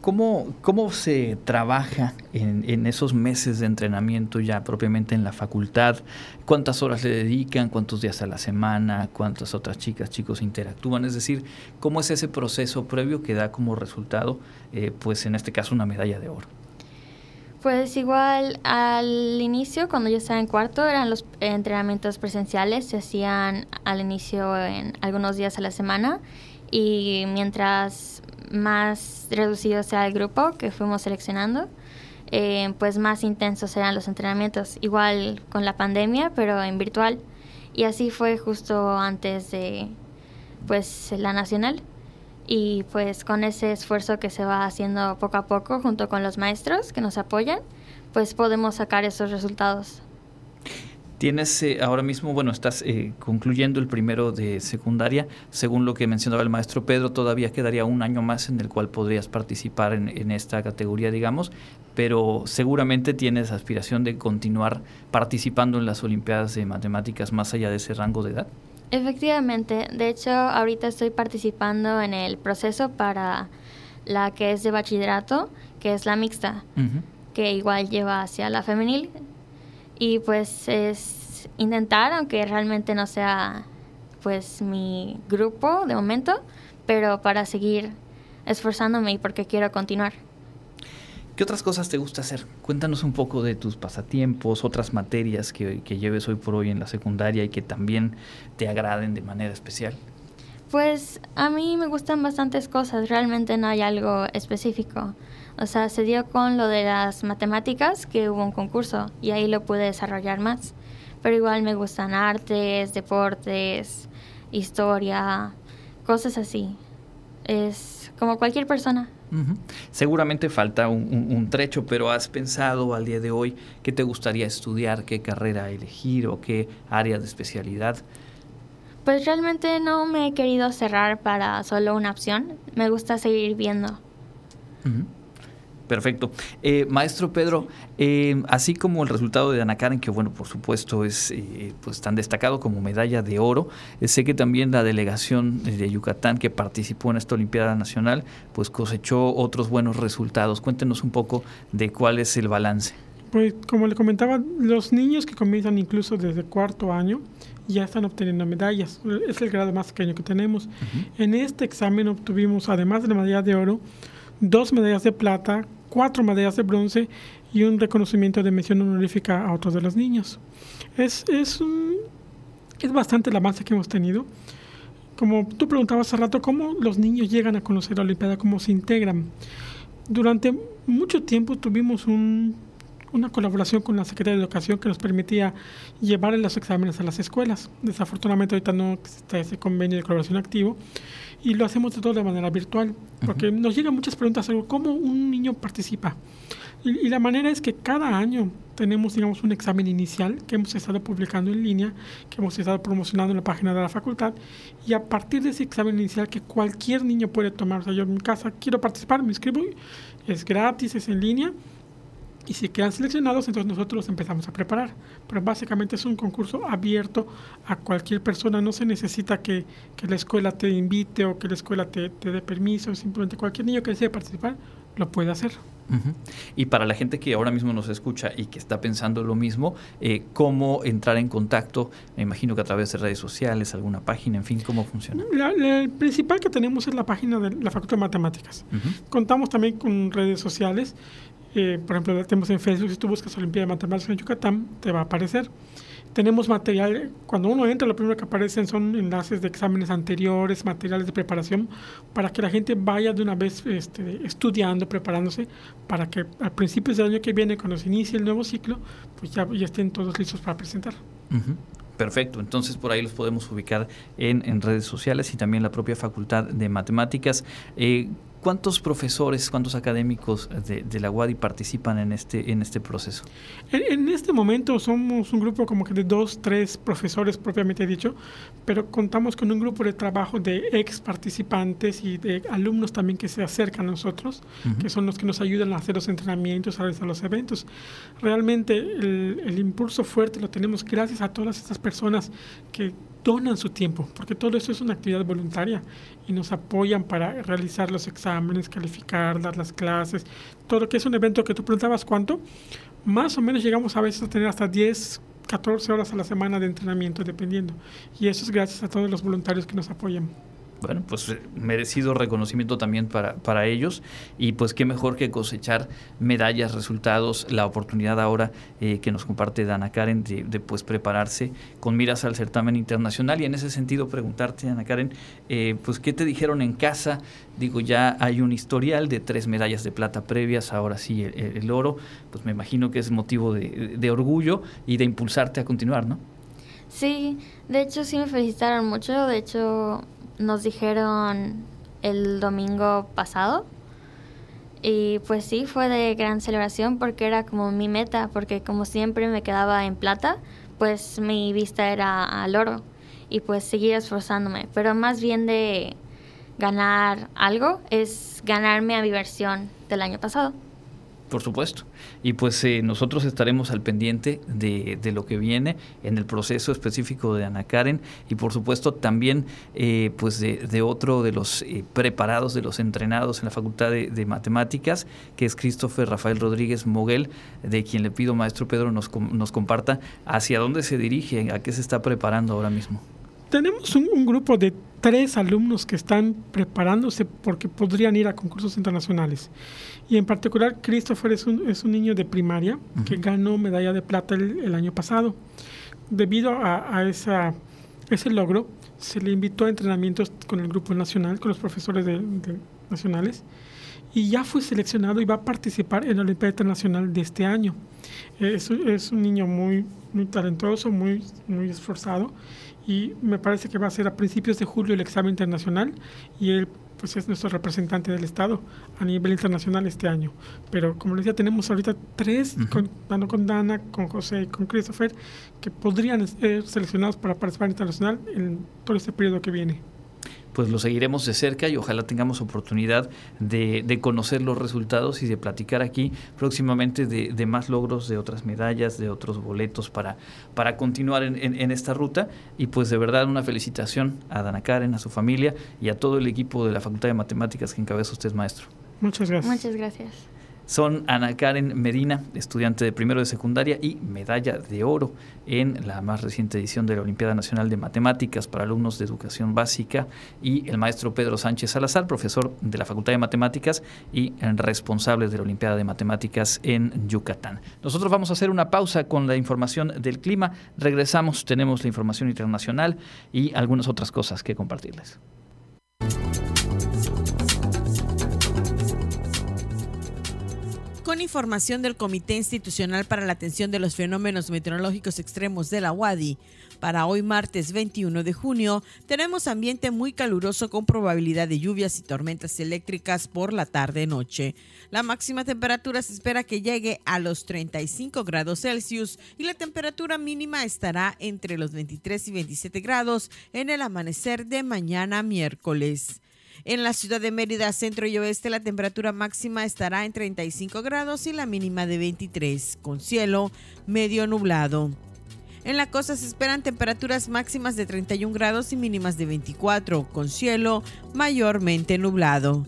¿Cómo, ¿Cómo se trabaja en, en, esos meses de entrenamiento ya propiamente en la facultad? ¿Cuántas horas le dedican? ¿Cuántos días a la semana? ¿Cuántas otras chicas, chicos interactúan? Es decir, ¿cómo es ese proceso previo que da como resultado, eh, pues en este caso, una medalla de oro? Pues igual al inicio, cuando yo estaba en cuarto, eran los entrenamientos presenciales, se hacían al inicio en algunos días a la semana y mientras más reducido sea el grupo que fuimos seleccionando, eh, pues más intensos serán los entrenamientos, igual con la pandemia, pero en virtual. Y así fue justo antes de pues la nacional. Y pues con ese esfuerzo que se va haciendo poco a poco junto con los maestros que nos apoyan, pues podemos sacar esos resultados. Tienes eh, ahora mismo, bueno, estás eh, concluyendo el primero de secundaria. Según lo que mencionaba el maestro Pedro, todavía quedaría un año más en el cual podrías participar en, esta categoría, digamos, pero seguramente tienes aspiración de continuar participando en las Olimpiadas de Matemáticas más allá de ese rango de edad. Efectivamente, de hecho, ahorita estoy participando en el proceso para la que es de bachillerato, que es la mixta. que igual lleva hacia la femenil. Y pues es intentar, aunque realmente no sea pues mi grupo de momento, pero para seguir esforzándome y porque quiero continuar. ¿Qué otras cosas te gusta hacer? Cuéntanos un poco de tus pasatiempos, otras materias que, que lleves hoy por hoy en la secundaria y que también te agraden de manera especial. Pues a mí me gustan bastantes cosas, realmente no hay algo específico. O sea, se dio con lo de las matemáticas, que hubo un concurso y ahí lo pude desarrollar más. Pero igual me gustan artes, deportes, historia, cosas así. Es como cualquier persona. Seguramente falta un, trecho, pero ¿has pensado al día de hoy qué te gustaría estudiar, qué carrera elegir o qué área de especialidad? Pues realmente no me he querido cerrar para solo una opción. Me gusta seguir viendo. Perfecto. Eh, maestro Pedro, eh, así como el resultado de Ana Karen, que bueno, por supuesto es eh, pues tan destacado como medalla de oro, sé que también la delegación de Yucatán que participó en esta Olimpiada Nacional, pues cosechó otros buenos resultados. Cuéntenos un poco de cuál es el balance. Pues como le comentaba, los niños que comienzan incluso desde cuarto año ya están obteniendo medallas. Es el grado más pequeño que tenemos. En este examen obtuvimos, además de la medalla de oro, dos medallas de plata, cuatro medallas de bronce y un reconocimiento de mención honorífica a otros de los niños. Es, es, es bastante el avance que hemos tenido. Como tú preguntabas hace rato, ¿cómo los niños llegan a conocer la Olimpiada? ¿Cómo se integran? Durante mucho tiempo tuvimos un, una colaboración con la Secretaría de Educación que nos permitía llevar los exámenes a las escuelas. Desafortunadamente ahorita no está ese convenio de colaboración activo y lo hacemos de todo de manera virtual, porque nos llegan muchas preguntas sobre cómo un niño participa. Y, la manera es que cada año tenemos, digamos, un examen inicial que hemos estado publicando en línea, que hemos estado promocionando en la página de la facultad, y a partir de ese examen inicial que cualquier niño puede tomar, o sea, yo en mi casa quiero participar, me inscribo, es gratis, es en línea, y si quedan seleccionados, entonces nosotros empezamos a preparar. Pero básicamente es un concurso abierto a cualquier persona. No se necesita que, que la escuela te invite o que la escuela te, te dé permiso. Simplemente cualquier niño que desee participar lo puede hacer. Y para la gente que ahora mismo nos escucha y que está pensando lo mismo, eh, ¿cómo entrar en contacto? Me imagino que a través de redes sociales, alguna página, en fin, ¿cómo funciona? La, el principal que tenemos es la página de la Facultad de Matemáticas. Contamos también con redes sociales. Eh, por ejemplo, tenemos en Facebook, si tú buscas Olimpiada de Matemáticas en Yucatán, te va a aparecer. Tenemos material, cuando uno entra, lo primero que aparecen son enlaces de exámenes anteriores, materiales de preparación, para que la gente vaya de una vez este, estudiando, preparándose, para que al principio del año que viene, cuando se inicie el nuevo ciclo, pues ya, ya estén todos listos para presentar. Perfecto, entonces por ahí los podemos ubicar en, en, redes sociales y también la propia Facultad de Matemáticas. Eh, ¿Cuántos profesores, cuántos académicos de, la UADI participan en este, en este proceso? En, este momento somos un grupo como que de dos, tres profesores propiamente dicho, pero contamos con un grupo de trabajo de ex participantes y de alumnos también que se acercan a nosotros, que son los que nos ayudan a hacer los entrenamientos, a realizar los eventos. Realmente el, el impulso fuerte lo tenemos gracias a todas estas personas que donan su tiempo, porque todo eso es una actividad voluntaria y nos apoyan para realizar los exámenes, calificar, dar las clases, todo lo que es un evento que tú preguntabas cuánto, más o menos llegamos a veces a tener hasta 10, 14 horas a la semana de entrenamiento, dependiendo. Y eso es gracias a todos los voluntarios que nos apoyan bueno, pues eh, merecido reconocimiento también para, para ellos. Y pues qué mejor que cosechar medallas, resultados, la oportunidad ahora eh, que nos comparte Dana Karen de, pues prepararse con miras al certamen internacional. Y en ese sentido preguntarte, Ana Karen, eh, pues qué te dijeron en casa, digo ya hay un historial de tres medallas de plata previas, ahora sí el, oro, pues me imagino que es motivo de, de orgullo y de impulsarte a continuar, ¿no? Sí, de hecho sí me felicitaron mucho, de hecho nos dijeron el domingo pasado. Y pues sí, fue de gran celebración porque era como mi meta, porque como siempre me quedaba en plata, pues mi vista era al oro y pues seguir esforzándome. Pero más bien de ganar algo es ganarme a mi versión del año pasado. Por supuesto. Y pues eh, nosotros estaremos al pendiente de, de, lo que viene en el proceso específico de Ana Karen y por supuesto también eh, pues de, otro de los eh, preparados, de los entrenados en la Facultad de, de, Matemáticas, que es Christopher Rafael Rodríguez Moguel, de quien le pido, maestro Pedro, nos, nos comparta hacia dónde se dirige, a qué se está preparando ahora mismo. Tenemos un, un grupo de tres alumnos que están preparándose porque podrían ir a concursos internacionales. Y en particular, Christopher es un, es un niño de primaria uh -huh. que ganó medalla de plata el, el año pasado. Debido a, a esa, ese logro, se le invitó a entrenamientos con el grupo nacional, con los profesores de, de nacionales, y ya fue seleccionado y va a participar en la Olimpiada Internacional de este año. Es, es un niño muy, muy talentoso, muy, muy esforzado, y me parece que va a ser a principios de julio el examen internacional, y él pues es nuestro representante del Estado a nivel internacional este año. Pero como les decía, tenemos ahorita tres, uh -huh. con, dando con Dana, con José y con Christopher, que podrían ser seleccionados para participar internacional en todo este periodo que viene pues lo seguiremos de cerca y ojalá tengamos oportunidad de, de conocer los resultados y de platicar aquí próximamente de, de, más logros, de otras medallas, de otros boletos para, para continuar en, en, en, esta ruta. Y pues de verdad una felicitación a Dana Karen, a su familia y a todo el equipo de la Facultad de Matemáticas que encabeza usted, maestro. Muchas gracias. Muchas gracias son Ana Karen Medina, estudiante de primero de secundaria y medalla de oro en la más reciente edición de la Olimpiada Nacional de Matemáticas para alumnos de educación básica y el maestro Pedro Sánchez Salazar, profesor de la Facultad de Matemáticas y responsable de la Olimpiada de Matemáticas en Yucatán. Nosotros vamos a hacer una pausa con la información del clima, regresamos, tenemos la información internacional y algunas otras cosas que compartirles. Con información del Comité Institucional para la Atención de los Fenómenos Meteorológicos Extremos de la UADI, para hoy martes 21 de junio tenemos ambiente muy caluroso con probabilidad de lluvias y tormentas eléctricas por la tarde-noche. La máxima temperatura se espera que llegue a los 35 grados Celsius y la temperatura mínima estará entre los 23 y 27 grados en el amanecer de mañana miércoles. En la ciudad de Mérida, centro y oeste, la temperatura máxima estará en 35 grados y la mínima de 23, con cielo medio nublado. En la costa se esperan temperaturas máximas de 31 grados y mínimas de 24, con cielo mayormente nublado.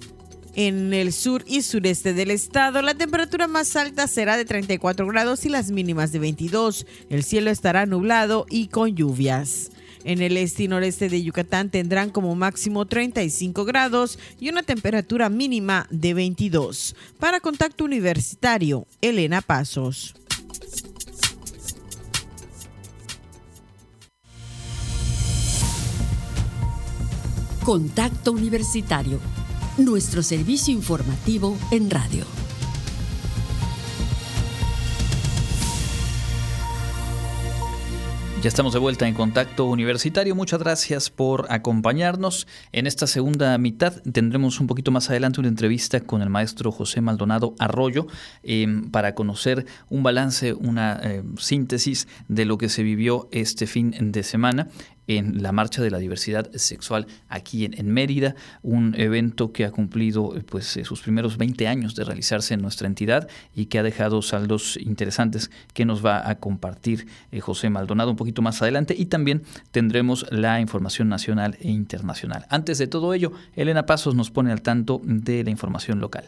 En el sur y sureste del estado, la temperatura más alta será de 34 grados y las mínimas de 22. El cielo estará nublado y con lluvias. En el este y noreste de Yucatán tendrán como máximo 35 grados y una temperatura mínima de 22. Para Contacto Universitario, Elena Pasos. Contacto Universitario, nuestro servicio informativo en radio. Ya estamos de vuelta en contacto universitario. Muchas gracias por acompañarnos. En esta segunda mitad tendremos un poquito más adelante una entrevista con el maestro José Maldonado Arroyo eh, para conocer un balance, una eh, síntesis de lo que se vivió este fin de semana en la Marcha de la Diversidad Sexual aquí en, Mérida, un evento que ha cumplido pues, sus primeros 20 años de realizarse en nuestra entidad y que ha dejado saldos interesantes que nos va a compartir eh, José Maldonado un poquito más adelante y también tendremos la información nacional e internacional. Antes de todo ello, Elena Pasos nos pone al tanto de la información local.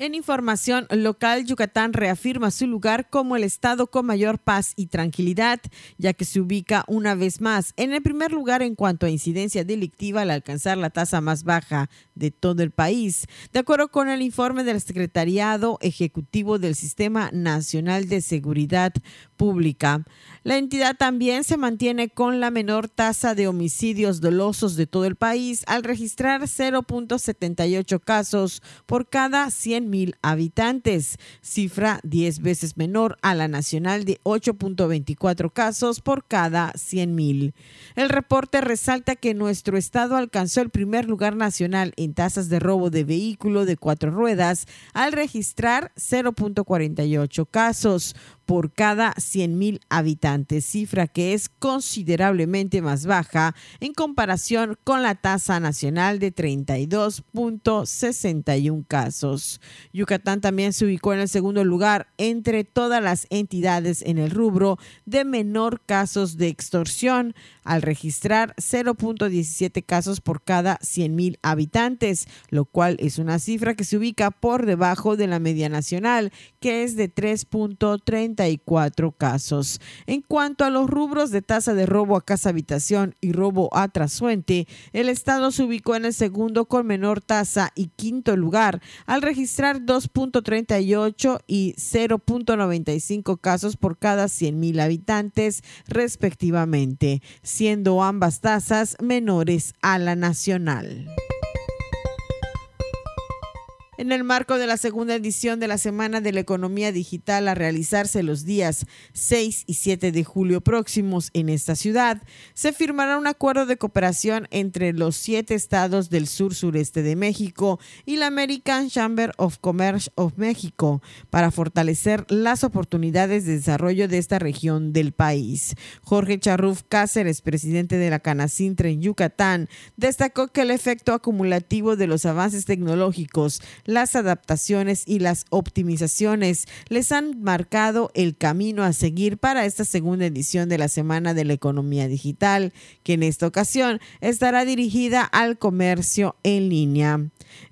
En información local, Yucatán reafirma su lugar como el estado con mayor paz y tranquilidad, ya que se ubica una vez más en el primer lugar en cuanto a incidencia delictiva al alcanzar la tasa más baja de todo el país, de acuerdo con el informe del Secretariado Ejecutivo del Sistema Nacional de Seguridad Pública. La entidad también se mantiene con la menor tasa de homicidios dolosos de todo el país al registrar 0.78 casos por cada 100 100.000 habitantes, cifra 10 veces menor a la nacional de 8.24 casos por cada 100.000. El reporte resalta que nuestro estado alcanzó el primer lugar nacional en tasas de robo de vehículo de cuatro ruedas al registrar 0.48 casos por cada 100.000 habitantes, cifra que es considerablemente más baja en comparación con la tasa nacional de 32.61 casos. Yucatán también se ubicó en el segundo lugar entre todas las entidades en el rubro de menor casos de extorsión, al registrar 0.17 casos por cada 100.000 habitantes, lo cual es una cifra que se ubica por debajo de la media nacional, que es de 3.34 casos. En cuanto a los rubros de tasa de robo a casa habitación y robo a trasuente, el estado se ubicó en el segundo con menor tasa y quinto lugar, al registrar 2.38 y 0.95 casos por cada 100.000 habitantes, respectivamente siendo ambas tasas menores a la nacional. En el marco de la segunda edición de la Semana de la Economía Digital a realizarse los días 6 y 7 de julio próximos en esta ciudad, se firmará un acuerdo de cooperación entre los siete estados del sur sureste de México y la American Chamber of Commerce of México para fortalecer las oportunidades de desarrollo de esta región del país. Jorge Charruf Cáceres, presidente de la Canacintra en Yucatán, destacó que el efecto acumulativo de los avances tecnológicos las adaptaciones y las optimizaciones les han marcado el camino a seguir para esta segunda edición de la Semana de la Economía Digital, que en esta ocasión estará dirigida al comercio en línea.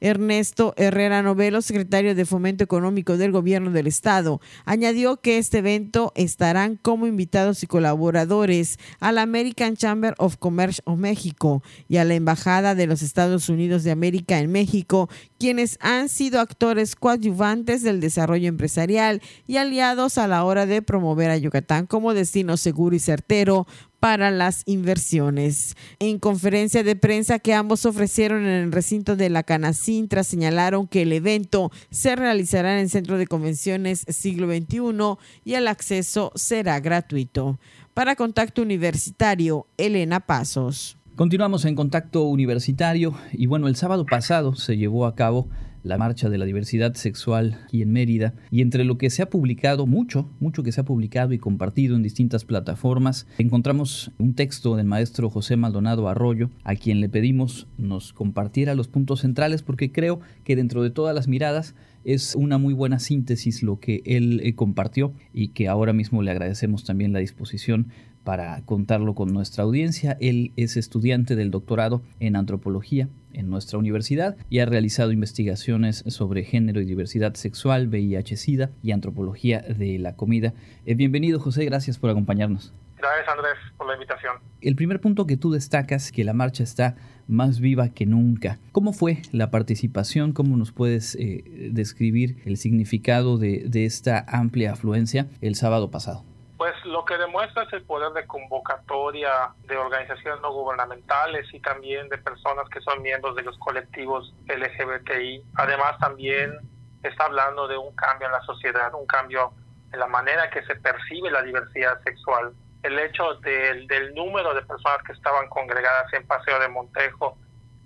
Ernesto Herrera Novelo, secretario de Fomento Económico del Gobierno del Estado, añadió que este evento estarán como invitados y colaboradores a la American Chamber of Commerce of México y a la Embajada de los Estados Unidos de América en México, quienes han sido actores coadyuvantes del desarrollo empresarial y aliados a la hora de promover a Yucatán como destino seguro y certero para las inversiones. En conferencia de prensa que ambos ofrecieron en el recinto de la Canacintra, señalaron que el evento se realizará en el Centro de Convenciones Siglo XXI y el acceso será gratuito. Para Contacto Universitario, Elena Pasos. Continuamos en Contacto Universitario y bueno, el sábado pasado se llevó a cabo la marcha de la diversidad sexual aquí en Mérida. Y entre lo que se ha publicado, mucho, mucho que se ha publicado y compartido en distintas plataformas, encontramos un texto del maestro José Maldonado Arroyo, a quien le pedimos nos compartiera los puntos centrales, porque creo que dentro de todas las miradas es una muy buena síntesis lo que él eh, compartió y que ahora mismo le agradecemos también la disposición para contarlo con nuestra audiencia. Él es estudiante del doctorado en antropología en nuestra universidad y ha realizado investigaciones sobre género y diversidad sexual, VIH-Sida y antropología de la comida. Eh, bienvenido José, gracias por acompañarnos. Gracias Andrés por la invitación. El primer punto que tú destacas, que la marcha está más viva que nunca. ¿Cómo fue la participación? ¿Cómo nos puedes eh, describir el significado de, de esta amplia afluencia el sábado pasado? Pues lo que demuestra es el poder de convocatoria de organizaciones no gubernamentales y también de personas que son miembros de los colectivos LGBTI. Además también está hablando de un cambio en la sociedad, un cambio en la manera que se percibe la diversidad sexual. El hecho del, número de personas que estaban congregadas en Paseo de Montejo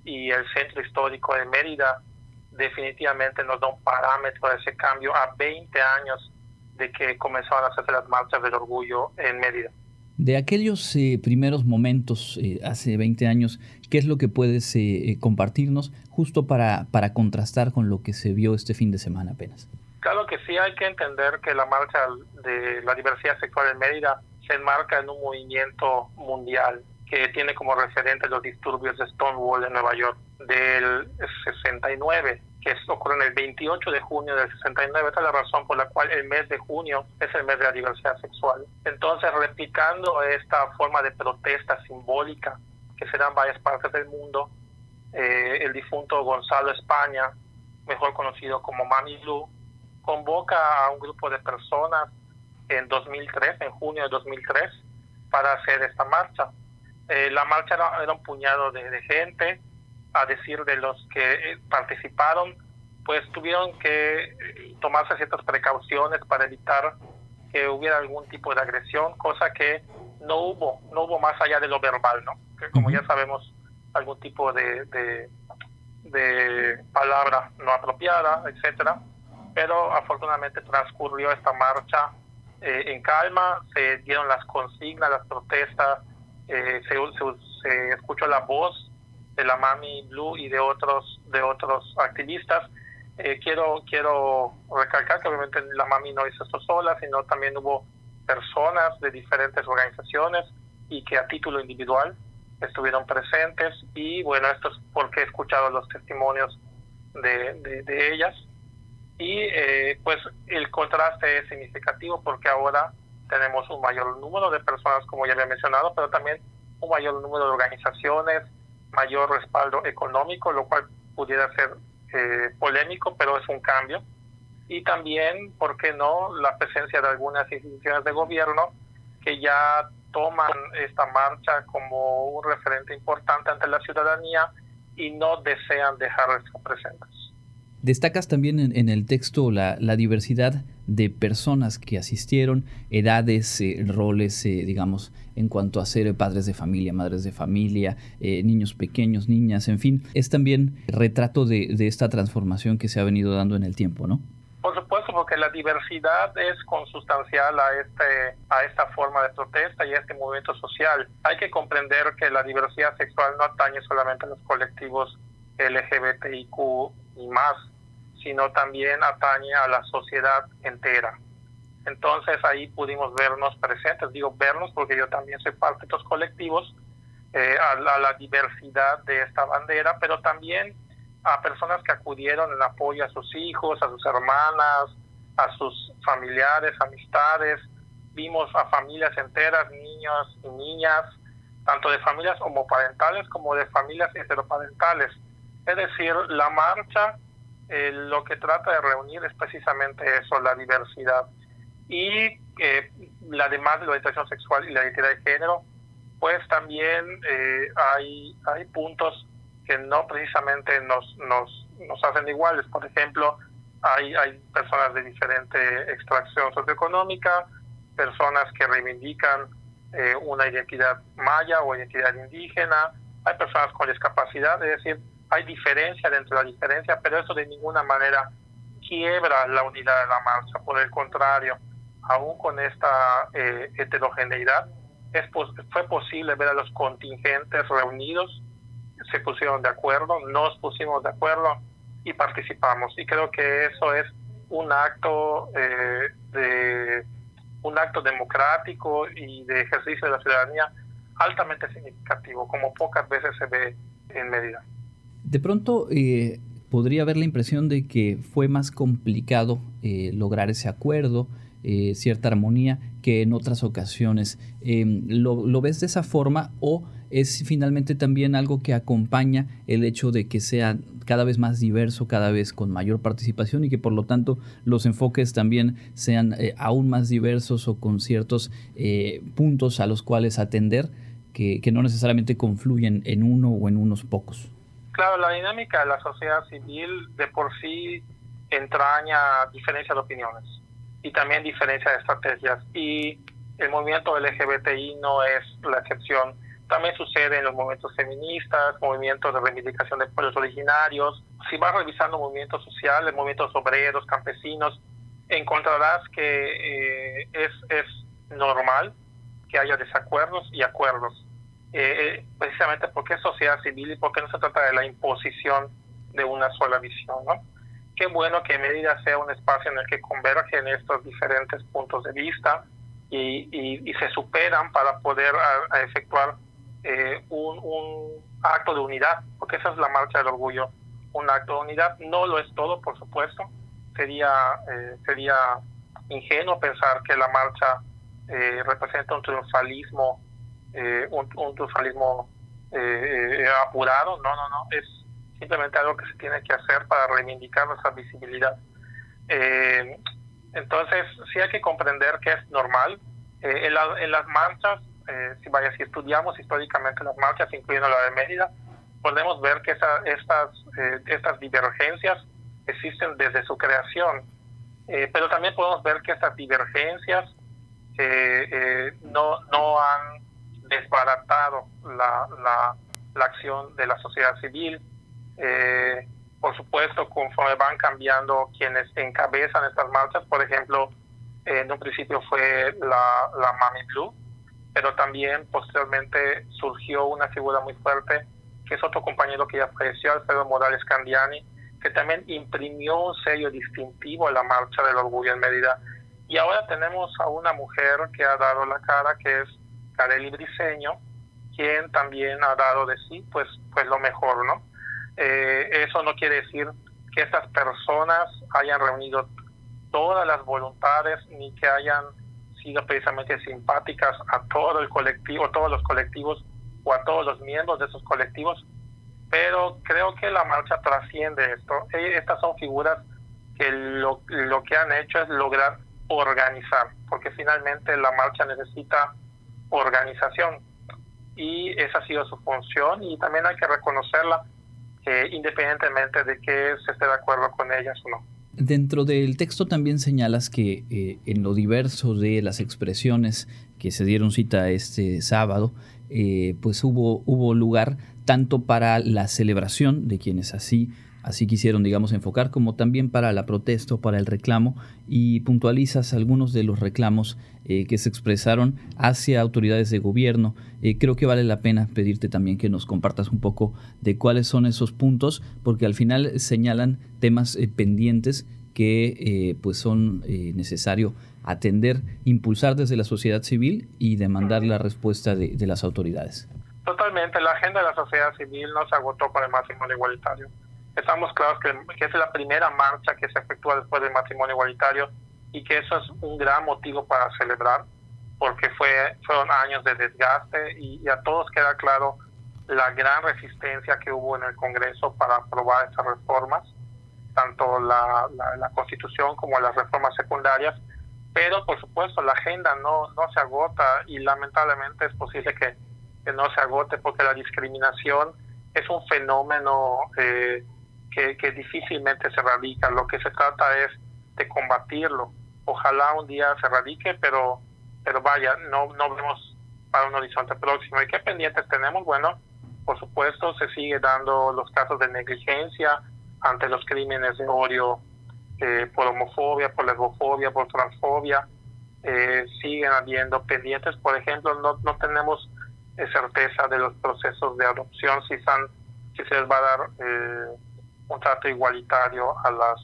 y el centro histórico de Mérida definitivamente nos da un parámetro de ese cambio a 20 años de que comenzaron a hacerse las marchas del orgullo en Mérida. De aquellos eh, primeros momentos eh, hace 20 años, ¿qué es lo que puedes eh, compartirnos justo para, para contrastar con lo que se vio este fin de semana apenas? Claro que sí, hay que entender que la marcha de la diversidad sexual en Mérida se enmarca en un movimiento mundial que tiene como referente los disturbios de Stonewall en Nueva York del 69 que ocurre el 28 de junio del 69. Esta es la razón por la cual el mes de junio es el mes de la diversidad sexual. Entonces, replicando esta forma de protesta simbólica que se da en varias partes del mundo, eh, el difunto Gonzalo España, mejor conocido como Mami Blue, convoca a un grupo de personas en 2003, en junio de 2003, para hacer esta marcha. Eh, la marcha era, un puñado de gente, a decir de los que eh, participaron, pues tuvieron que tomarse ciertas precauciones para evitar que hubiera algún tipo de agresión, cosa que no hubo, no hubo más allá de lo verbal, ¿no? Que como ya sabemos, algún tipo de, de, de palabra no apropiada, etcétera. Pero afortunadamente transcurrió esta marcha eh, en calma, se dieron las consignas, las protestas, eh, se, se, escuchó la voz de la Mami Blue y de otros de otros activistas. Eh, quiero quiero recalcar que obviamente la Mami no hizo esto sola, sino también hubo personas de diferentes organizaciones y que a título individual estuvieron presentes y bueno, esto es porque he escuchado los testimonios de, de, ellas y eh, pues el contraste es significativo porque ahora tenemos un mayor número de personas como ya había mencionado, pero también un mayor número de organizaciones, mayor respaldo económico, lo cual pudiera ser eh, polémico, pero es un cambio y también, ¿por qué no?, la presencia de algunas instituciones de gobierno que ya toman esta marcha como un referente importante ante la ciudadanía y no desean dejar estar presentes. Destacas también en, el texto la, diversidad de personas que asistieron, edades, eh, roles, eh, digamos, en cuanto a ser padres de familia, madres de familia, eh, niños pequeños, niñas, en fin. Es también retrato de, de esta transformación que se ha venido dando en el tiempo, ¿no? Por supuesto, porque la diversidad es consustancial a este a esta forma de protesta y a este movimiento social. Hay que comprender que la diversidad sexual no atañe solamente a los colectivos LGBTIQ y más, sino también atañe a la sociedad entera. Entonces ahí pudimos vernos presentes, digo vernos porque yo también soy parte de estos colectivos, eh, a, la diversidad de esta bandera, pero también a personas que acudieron en apoyo a sus hijos, a sus hermanas, a sus familiares, amistades. Vimos a familias enteras, niños y niñas, tanto de familias homoparentales como de familias heteroparentales. Es decir, la marcha eh, lo que trata de reunir es precisamente eso, la diversidad. Y eh, además de la orientación sexual y la identidad de género, pues también eh, hay, hay puntos que no precisamente nos, nos, nos hacen iguales. Por ejemplo, hay, hay personas de diferente extracción socioeconómica, personas que reivindican eh, una identidad maya o identidad indígena, hay personas con discapacidad, es decir, hay diferencia dentro de la diferencia, pero eso de ninguna manera quiebra la unidad de la marcha. Por el contrario, aún con esta eh, heterogeneidad, es, fue posible ver a los contingentes reunidos se pusieron de acuerdo, nos pusimos de acuerdo y participamos. Y creo que eso es un acto eh, de un acto democrático y de ejercicio de la ciudadanía altamente significativo, como pocas veces se ve en medida. De pronto eh, podría haber la impresión de que fue más complicado eh, lograr ese acuerdo, cierta armonía, que en otras ocasiones. Em, ¿lo, ¿Lo ves de esa forma o es finalmente también algo que acompaña el hecho de que sea cada vez más diverso, cada vez con mayor participación y que por lo tanto los enfoques también sean eh, aún más diversos o con ciertos eh, puntos a los cuales atender que, no necesariamente confluyen en uno o en unos pocos. Claro, la dinámica de la sociedad civil de por sí entraña diferencia de opiniones y también diferencia de estrategias y el movimiento LGBTI no es la excepción también sucede en los movimientos feministas, movimientos de reivindicación de pueblos originarios. Si vas revisando movimientos sociales, movimientos obreros, campesinos, encontrarás que eh, es, es normal que haya desacuerdos y acuerdos. Eh, precisamente porque es sociedad civil y porque no se trata de la imposición de una sola visión. ¿no? Qué bueno que Medida sea un espacio en el que convergen estos diferentes puntos de vista y, y, se superan para poder efectuar eh, un, acto de unidad, porque esa es la marcha del orgullo, un acto de unidad. No lo es todo, por supuesto. Sería, eh, sería ingenuo pensar que la marcha eh, representa un triunfalismo, un, triunfalismo apurado. No, no, no. Es simplemente algo que se tiene que hacer para reivindicar nuestra visibilidad. entonces, sí hay que comprender que es normal. en, en las marchas eh, si, vaya, si estudiamos históricamente las marchas, incluyendo la de Mérida, podemos ver que estas, eh, estas divergencias existen desde su creación. Eh, pero también podemos ver que estas divergencias eh, no, no han desbaratado la, la, la, acción de la sociedad civil. por supuesto, conforme van cambiando quienes encabezan estas marchas, por ejemplo, en un principio fue la, la Mami Blue, pero también posteriormente surgió una figura muy fuerte, que es otro compañero que ya falleció, Alfredo Morales Candiani, que también imprimió un sello distintivo a la marcha del orgullo en Mérida. Y ahora tenemos a una mujer que ha dado la cara, que es Kareli Briseño, quien también ha dado de sí, pues, pues lo mejor, ¿no? Eh, eso no quiere decir que estas personas hayan reunido todas las voluntades ni que hayan sido precisamente simpáticas a todo el colectivo, todos los colectivos o a todos los miembros de esos colectivos, pero creo que la marcha trasciende esto. E, estas son figuras que lo, lo que han hecho es lograr organizar, porque finalmente la marcha necesita organización y esa ha sido su función y también hay que reconocerla eh, independientemente de que se esté de acuerdo con ellas o no. Dentro del texto también señalas que eh, en lo diverso de las expresiones que se dieron cita este sábado, eh, pues hubo, hubo lugar tanto para la celebración de quienes así así quisieron, digamos, enfocar, como también para la protesta o para el reclamo, y puntualizas algunos de los reclamos eh, que se expresaron hacia autoridades de gobierno. Eh, creo que vale la pena pedirte también que nos compartas un poco de cuáles son esos puntos, porque al final señalan temas eh, pendientes que pues son necesario atender, impulsar desde la sociedad civil y demandar la respuesta de, las autoridades. Totalmente, la agenda de la sociedad civil no se agotó con el máximo igualitario estamos claros que, es la primera marcha que se efectúa después del matrimonio igualitario y que eso es un gran motivo para celebrar porque fue fueron años de desgaste y, a todos queda claro la gran resistencia que hubo en el Congreso para aprobar esas reformas, tanto la, la, Constitución como las reformas secundarias, pero por supuesto la agenda no, no se agota y lamentablemente es posible que, que no se agote porque la discriminación es un fenómeno eh, que, difícilmente se radica. Lo que se trata es de combatirlo. Ojalá un día se radique, pero, pero vaya, no, no vemos para un horizonte próximo. ¿Y qué pendientes tenemos? Bueno, por supuesto, se sigue dando los casos de negligencia ante los crímenes de odio eh, por homofobia, por lesbofobia, por transfobia. Eh, siguen habiendo pendientes. Por ejemplo, no, no tenemos eh, certeza de los procesos de adopción, si, están, si se les va a dar eh, un trato igualitario a las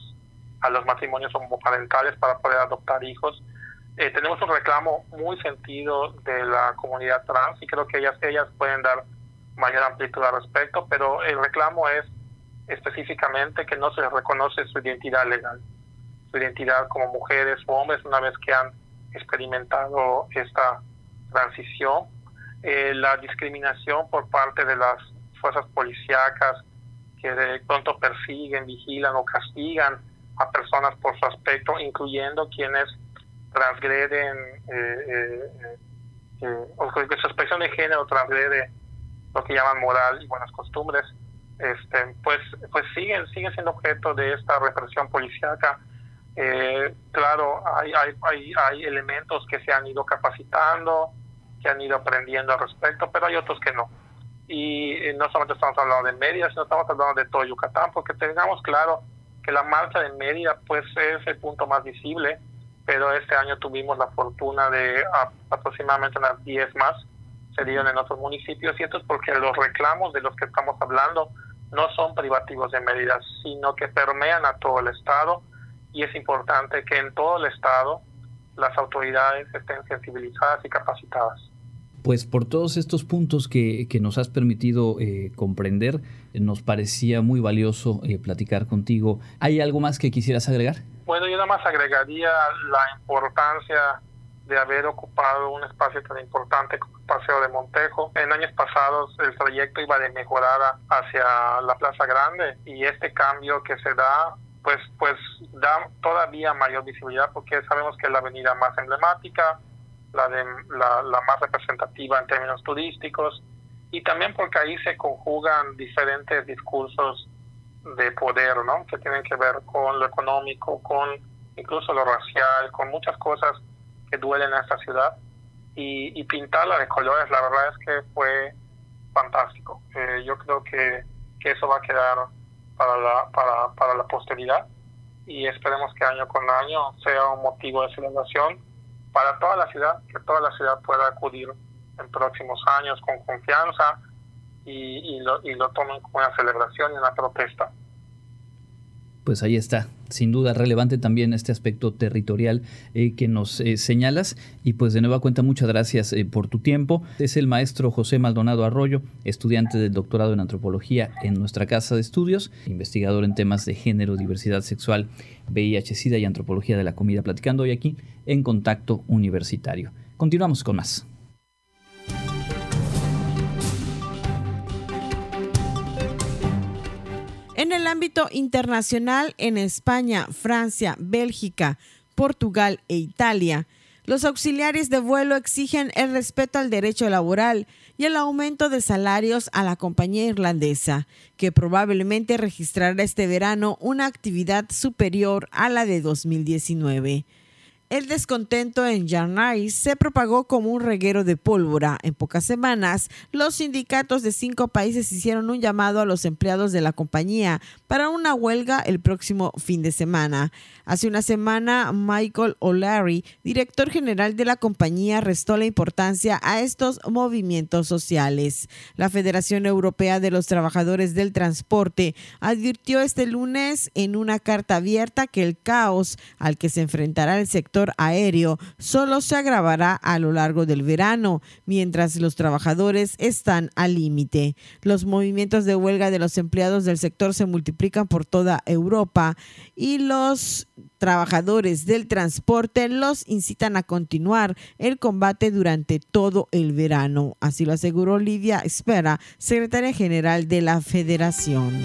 a los matrimonios homoparentales para poder adoptar hijos. Eh, tenemos un reclamo muy sentido de la comunidad trans y creo que ellas ellas pueden dar mayor amplitud al respecto, pero el reclamo es específicamente que no se les reconoce su identidad legal, su identidad como mujeres o hombres una vez que han experimentado esta transición. Eh, la discriminación por parte de las fuerzas policíacas que de pronto persiguen, vigilan o castigan a personas por su aspecto, incluyendo quienes transgreden eh, eh, eh, o que su expresión de género transgrede lo que llaman moral y buenas costumbres, este, pues, pues siguen, siguen siendo objeto de esta represión policíaca. claro, hay, hay, hay, hay elementos que se han ido capacitando, que han ido aprendiendo al respecto, pero hay otros que no y no solamente estamos hablando de Mérida, sino estamos hablando de todo Yucatán, porque tengamos claro que la marcha de Mérida pues es el punto más visible, pero este año tuvimos la fortuna de aproximadamente unas 10 más se dieron en otros municipios y esto es porque los reclamos de los que estamos hablando no son privativos de Mérida, sino que permean a todo el estado y es importante que en todo el estado las autoridades estén sensibilizadas y capacitadas pues por todos estos puntos que, nos has permitido eh, comprender, nos parecía muy valioso eh, platicar contigo. ¿Hay algo más que quisieras agregar? Bueno, yo nada más agregaría la importancia de haber ocupado un espacio tan importante como el Paseo de Montejo. En años pasados el trayecto iba de mejorada hacia la Plaza Grande y este cambio que se da pues pues da todavía mayor visibilidad porque sabemos que es la avenida más emblemática, la, de, la, la más representativa en términos turísticos, y también porque ahí se conjugan diferentes discursos de poder, ¿no? Que tienen que ver con lo económico, con incluso lo racial, con muchas cosas que duelen a esta ciudad. Y, pintarla de colores, la verdad es que fue fantástico. Eh, yo creo que, que, eso va a quedar para la, para, para la posteridad y esperemos que año con año sea un motivo de celebración para toda la ciudad, que toda la ciudad pueda acudir en próximos años con confianza y, y, lo, y lo tomen como una celebración y una protesta pues ahí está. Sin duda relevante también este aspecto territorial eh, que nos eh, señalas. Y pues de nueva cuenta, muchas gracias eh, por tu tiempo. Es el maestro José Maldonado Arroyo, estudiante del doctorado en antropología en nuestra casa de estudios, investigador en temas de género, diversidad sexual, VIH, SIDA y antropología de la comida, platicando hoy aquí en Contacto Universitario. Continuamos con más. En el ámbito internacional, en España, Francia, Bélgica, Portugal e Italia, los auxiliares de vuelo exigen el respeto al derecho laboral y el aumento de salarios a la compañía irlandesa, que probablemente registrará este verano una actividad superior a la de 2019. El descontento en Yarnay se propagó como un reguero de pólvora. En pocas semanas, los sindicatos de cinco países hicieron un llamado a los empleados de la compañía para una huelga el próximo fin de semana. Hace una semana, Michael O'Leary, director general de la compañía, restó la importancia a estos movimientos sociales. La Federación Europea de los Trabajadores del Transporte advirtió este lunes en una carta abierta que el caos al que se enfrentará el sector aéreo solo se agravará a lo largo del verano, mientras los trabajadores están al límite. Los movimientos de huelga de los empleados del sector se multiplican por toda Europa y los trabajadores del transporte los incitan a continuar el combate durante todo el verano. Así lo aseguró Lidia Espera, secretaria general de la Federación.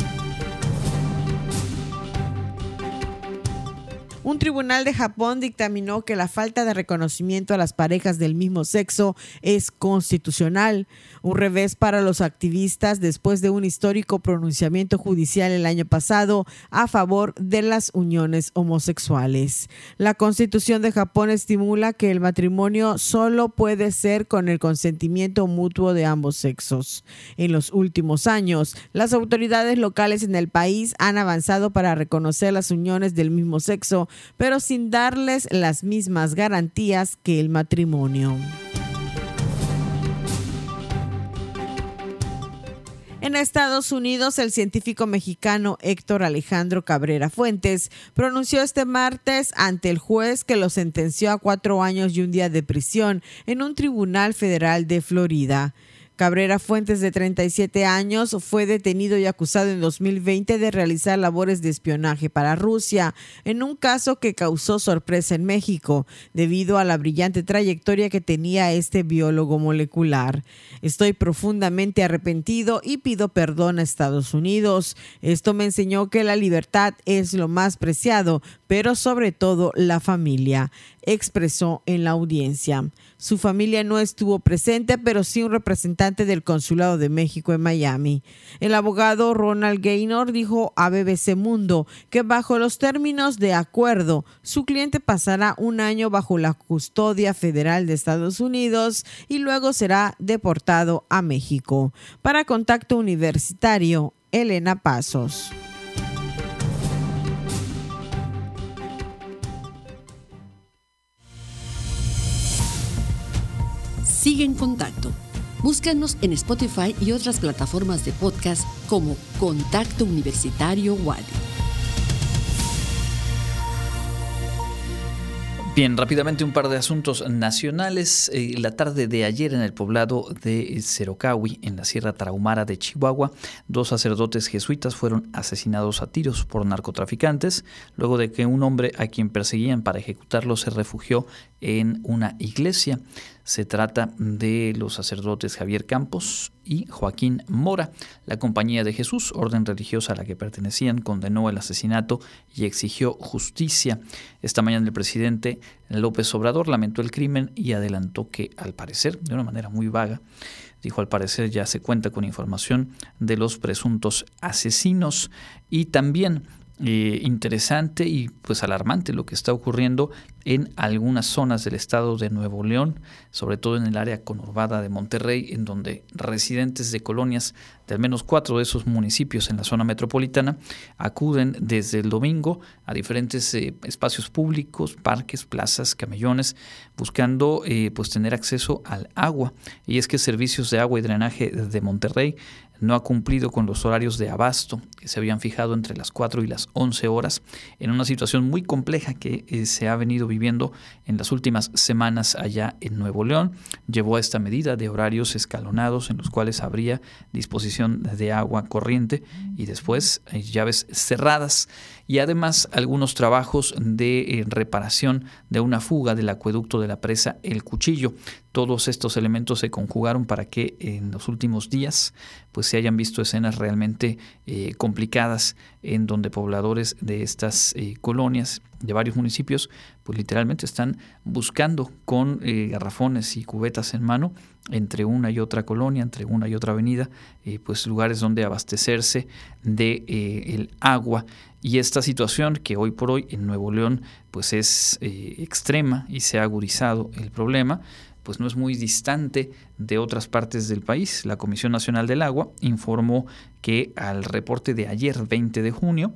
Un tribunal de Japón dictaminó que la falta de reconocimiento a las parejas del mismo sexo es constitucional, un revés para los activistas después de un histórico pronunciamiento judicial el año pasado a favor de las uniones homosexuales. La Constitución de Japón estimula que el matrimonio solo puede ser con el consentimiento mutuo de ambos sexos. En los últimos años, las autoridades locales en el país han avanzado para reconocer las uniones del mismo sexo pero sin darles las mismas garantías que el matrimonio. En Estados Unidos, el científico mexicano Héctor Alejandro Cabrera Fuentes pronunció este martes ante el juez que lo sentenció a cuatro años y un día de prisión en un tribunal federal de Florida. Cabrera Fuentes, de 37 años, fue detenido y acusado en 2020 de realizar labores de espionaje para Rusia, en un caso que causó sorpresa en México, debido a la brillante trayectoria que tenía este biólogo molecular. Estoy profundamente arrepentido y pido perdón a Estados Unidos. Esto me enseñó que la libertad es lo más preciado, pero sobre todo la familia, expresó en la audiencia. Su familia no estuvo presente, pero sí un representante del Consulado de México en Miami. El abogado Ronald Gaynor dijo a BBC Mundo que bajo los términos de acuerdo, su cliente pasará un año bajo la custodia federal de Estados Unidos y luego será deportado a México. Para Contacto Universitario, Elena Pasos. Sigue en contacto. Búscanos en Spotify y otras plataformas de podcast como Contacto Universitario Wadi. Bien, rápidamente un par de asuntos nacionales. Eh, la tarde de ayer en el poblado de Cerocawi, en la Sierra Tarahumara de Chihuahua, dos sacerdotes jesuitas fueron asesinados a tiros por narcotraficantes, luego de que un hombre a quien perseguían para ejecutarlo se refugió en una iglesia. Se trata de los sacerdotes Javier Campos y Joaquín Mora. La Compañía de Jesús, orden religiosa a la que pertenecían, condenó el asesinato y exigió justicia. Esta mañana el presidente López Obrador lamentó el crimen y adelantó que, al parecer, de una manera muy vaga, dijo al parecer ya se cuenta con información de los presuntos asesinos y también eh, interesante y pues alarmante lo que está ocurriendo en algunas zonas del estado de Nuevo León, sobre todo en el área conurbada de Monterrey, en donde residentes de colonias de al menos cuatro de esos municipios en la zona metropolitana acuden desde el domingo a diferentes eh, espacios públicos, parques, plazas, camellones, buscando eh, pues tener acceso al agua. Y es que servicios de agua y drenaje de Monterrey no ha cumplido con los horarios de abasto que se habían fijado entre las 4 y las 11 horas, en una situación muy compleja que eh, se ha venido viviendo en las últimas semanas allá en Nuevo León. Llevó a esta medida de horarios escalonados en los cuales habría disposición de agua corriente y después eh, llaves cerradas y además algunos trabajos de eh, reparación de una fuga del acueducto de la presa El Cuchillo. Todos estos elementos se conjugaron para que en los últimos días pues se hayan visto escenas realmente eh, complicadas en donde pobladores de estas eh, colonias de varios municipios pues literalmente están buscando con garrafones y cubetas en mano entre una y otra colonia, entre una y otra avenida, pues lugares donde abastecerse de el agua y esta situación que hoy por hoy en Nuevo León pues es eh, extrema y se ha agudizado el problema, pues no es muy distante de otras partes del país. La Comisión Nacional del Agua informó que al reporte de ayer 20 de junio,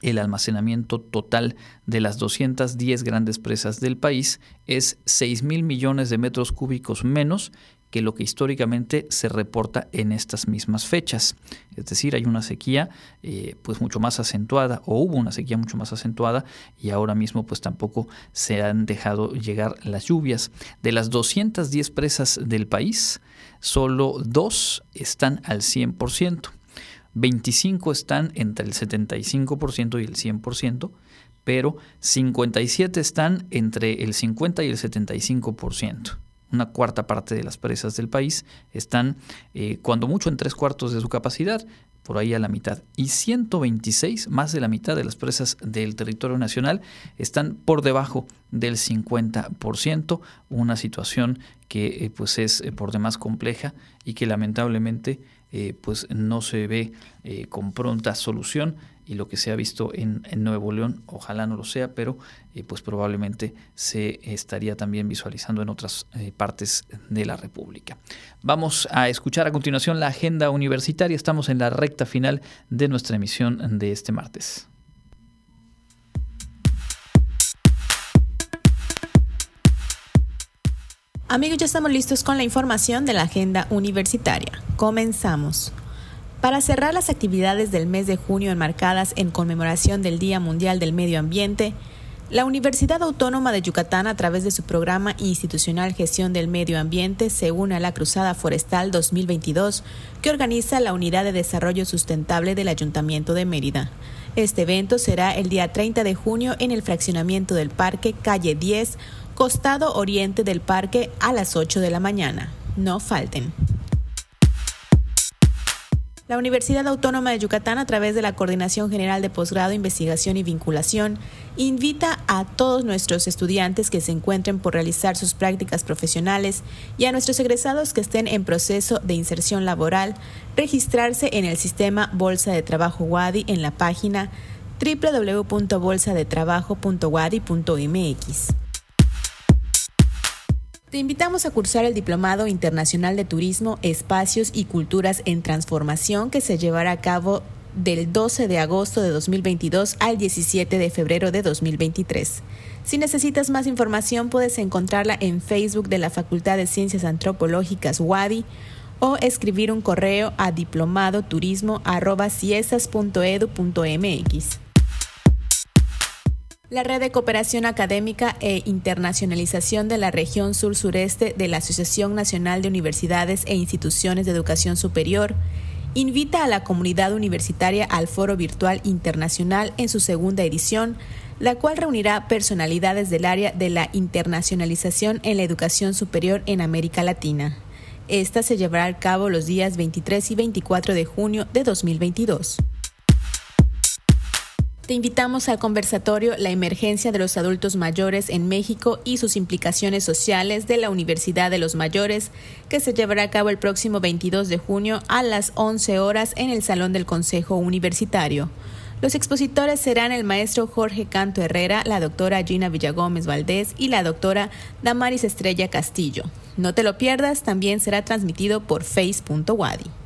el almacenamiento total de las 210 grandes presas del país es 6 mil millones de metros cúbicos menos que lo que históricamente se reporta en estas mismas fechas. Es decir, hay una sequía eh, pues mucho más acentuada o hubo una sequía mucho más acentuada y ahora mismo pues tampoco se han dejado llegar las lluvias. De las 210 presas del país, solo dos están al 100%. 25 están entre el 75% y el 100%, pero 57 están entre el 50 y el 75% una cuarta parte de las presas del país están, eh, cuando mucho, en tres cuartos de su capacidad, por ahí a la mitad. Y 126, más de la mitad de las presas del territorio nacional, están por debajo del 50%, una situación que eh, pues es eh, por demás compleja y que lamentablemente pues no se ve con pronta solución y lo que se ha visto en, Nuevo León, ojalá no lo sea, pero eh, pues probablemente se estaría también visualizando en otras eh, partes de la República. Vamos a escuchar a continuación la agenda universitaria. Estamos en la recta final de nuestra emisión de este martes. Amigos, ya estamos listos con la información de la agenda universitaria. Comenzamos. Para cerrar las actividades del mes de junio enmarcadas en conmemoración del Día Mundial del Medio Ambiente, la Universidad Autónoma de Yucatán, a través de su programa institucional Gestión del Medio Ambiente, se une a la Cruzada Forestal 2022 que organiza la Unidad de Desarrollo Sustentable del Ayuntamiento de Mérida. Este evento será el día 30 de junio en el fraccionamiento del Parque, calle 10, costado oriente del parque, a las 8 de la mañana. No falten. La Universidad Autónoma de Yucatán, a través de la Coordinación General de Posgrado, Investigación y Vinculación, invita a todos nuestros estudiantes que se encuentren por realizar sus prácticas profesionales y a nuestros egresados que estén en proceso de inserción laboral, registrarse en el sistema Bolsa de Trabajo WADI en la página www.bolsadetrabajo.wadi.mx. Te invitamos a cursar el Diplomado Internacional de Turismo, Espacios y Culturas en Transformación que se llevará a cabo del 12 de agosto de 2022 al 17 de febrero de 2023. Si necesitas más información puedes encontrarla en Facebook de la Facultad de Ciencias Antropológicas WADI o escribir un correo a diplomadoturiismo.ciesas.edu.mx. La Red de Cooperación Académica e Internacionalización de la Región Sur-Sureste de la Asociación Nacional de Universidades e Instituciones de Educación Superior invita a la comunidad universitaria al Foro Virtual Internacional en su segunda edición, la cual reunirá personalidades del área de la internacionalización en la educación superior en América Latina. Esta se llevará a cabo los días 23 y 24 de junio de 2022. Te invitamos al conversatorio La emergencia de los adultos mayores en México y sus implicaciones sociales de la Universidad de los Mayores, que se llevará a cabo el próximo 22 de junio a las 11 horas en el Salón del Consejo Universitario. Los expositores serán el maestro Jorge Canto Herrera, la doctora Gina Villagómez Valdés y la doctora Damaris Estrella Castillo. No te lo pierdas, también será transmitido por face.wadi.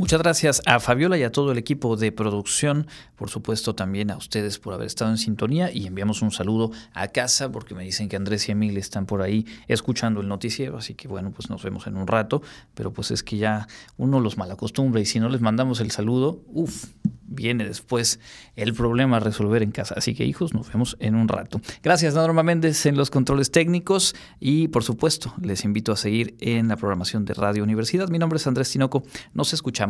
Muchas gracias a Fabiola y a todo el equipo de producción, por supuesto también a ustedes por haber estado en sintonía y enviamos un saludo a casa porque me dicen que Andrés y Emil están por ahí escuchando el noticiero, así que bueno, pues nos vemos en un rato, pero pues es que ya uno los malacostumbra y si no les mandamos el saludo, uff, viene después el problema a resolver en casa. Así que hijos, nos vemos en un rato. Gracias Norma Méndez en los controles técnicos y por supuesto les invito a seguir en la programación de Radio Universidad. Mi nombre es Andrés Tinoco, nos escuchamos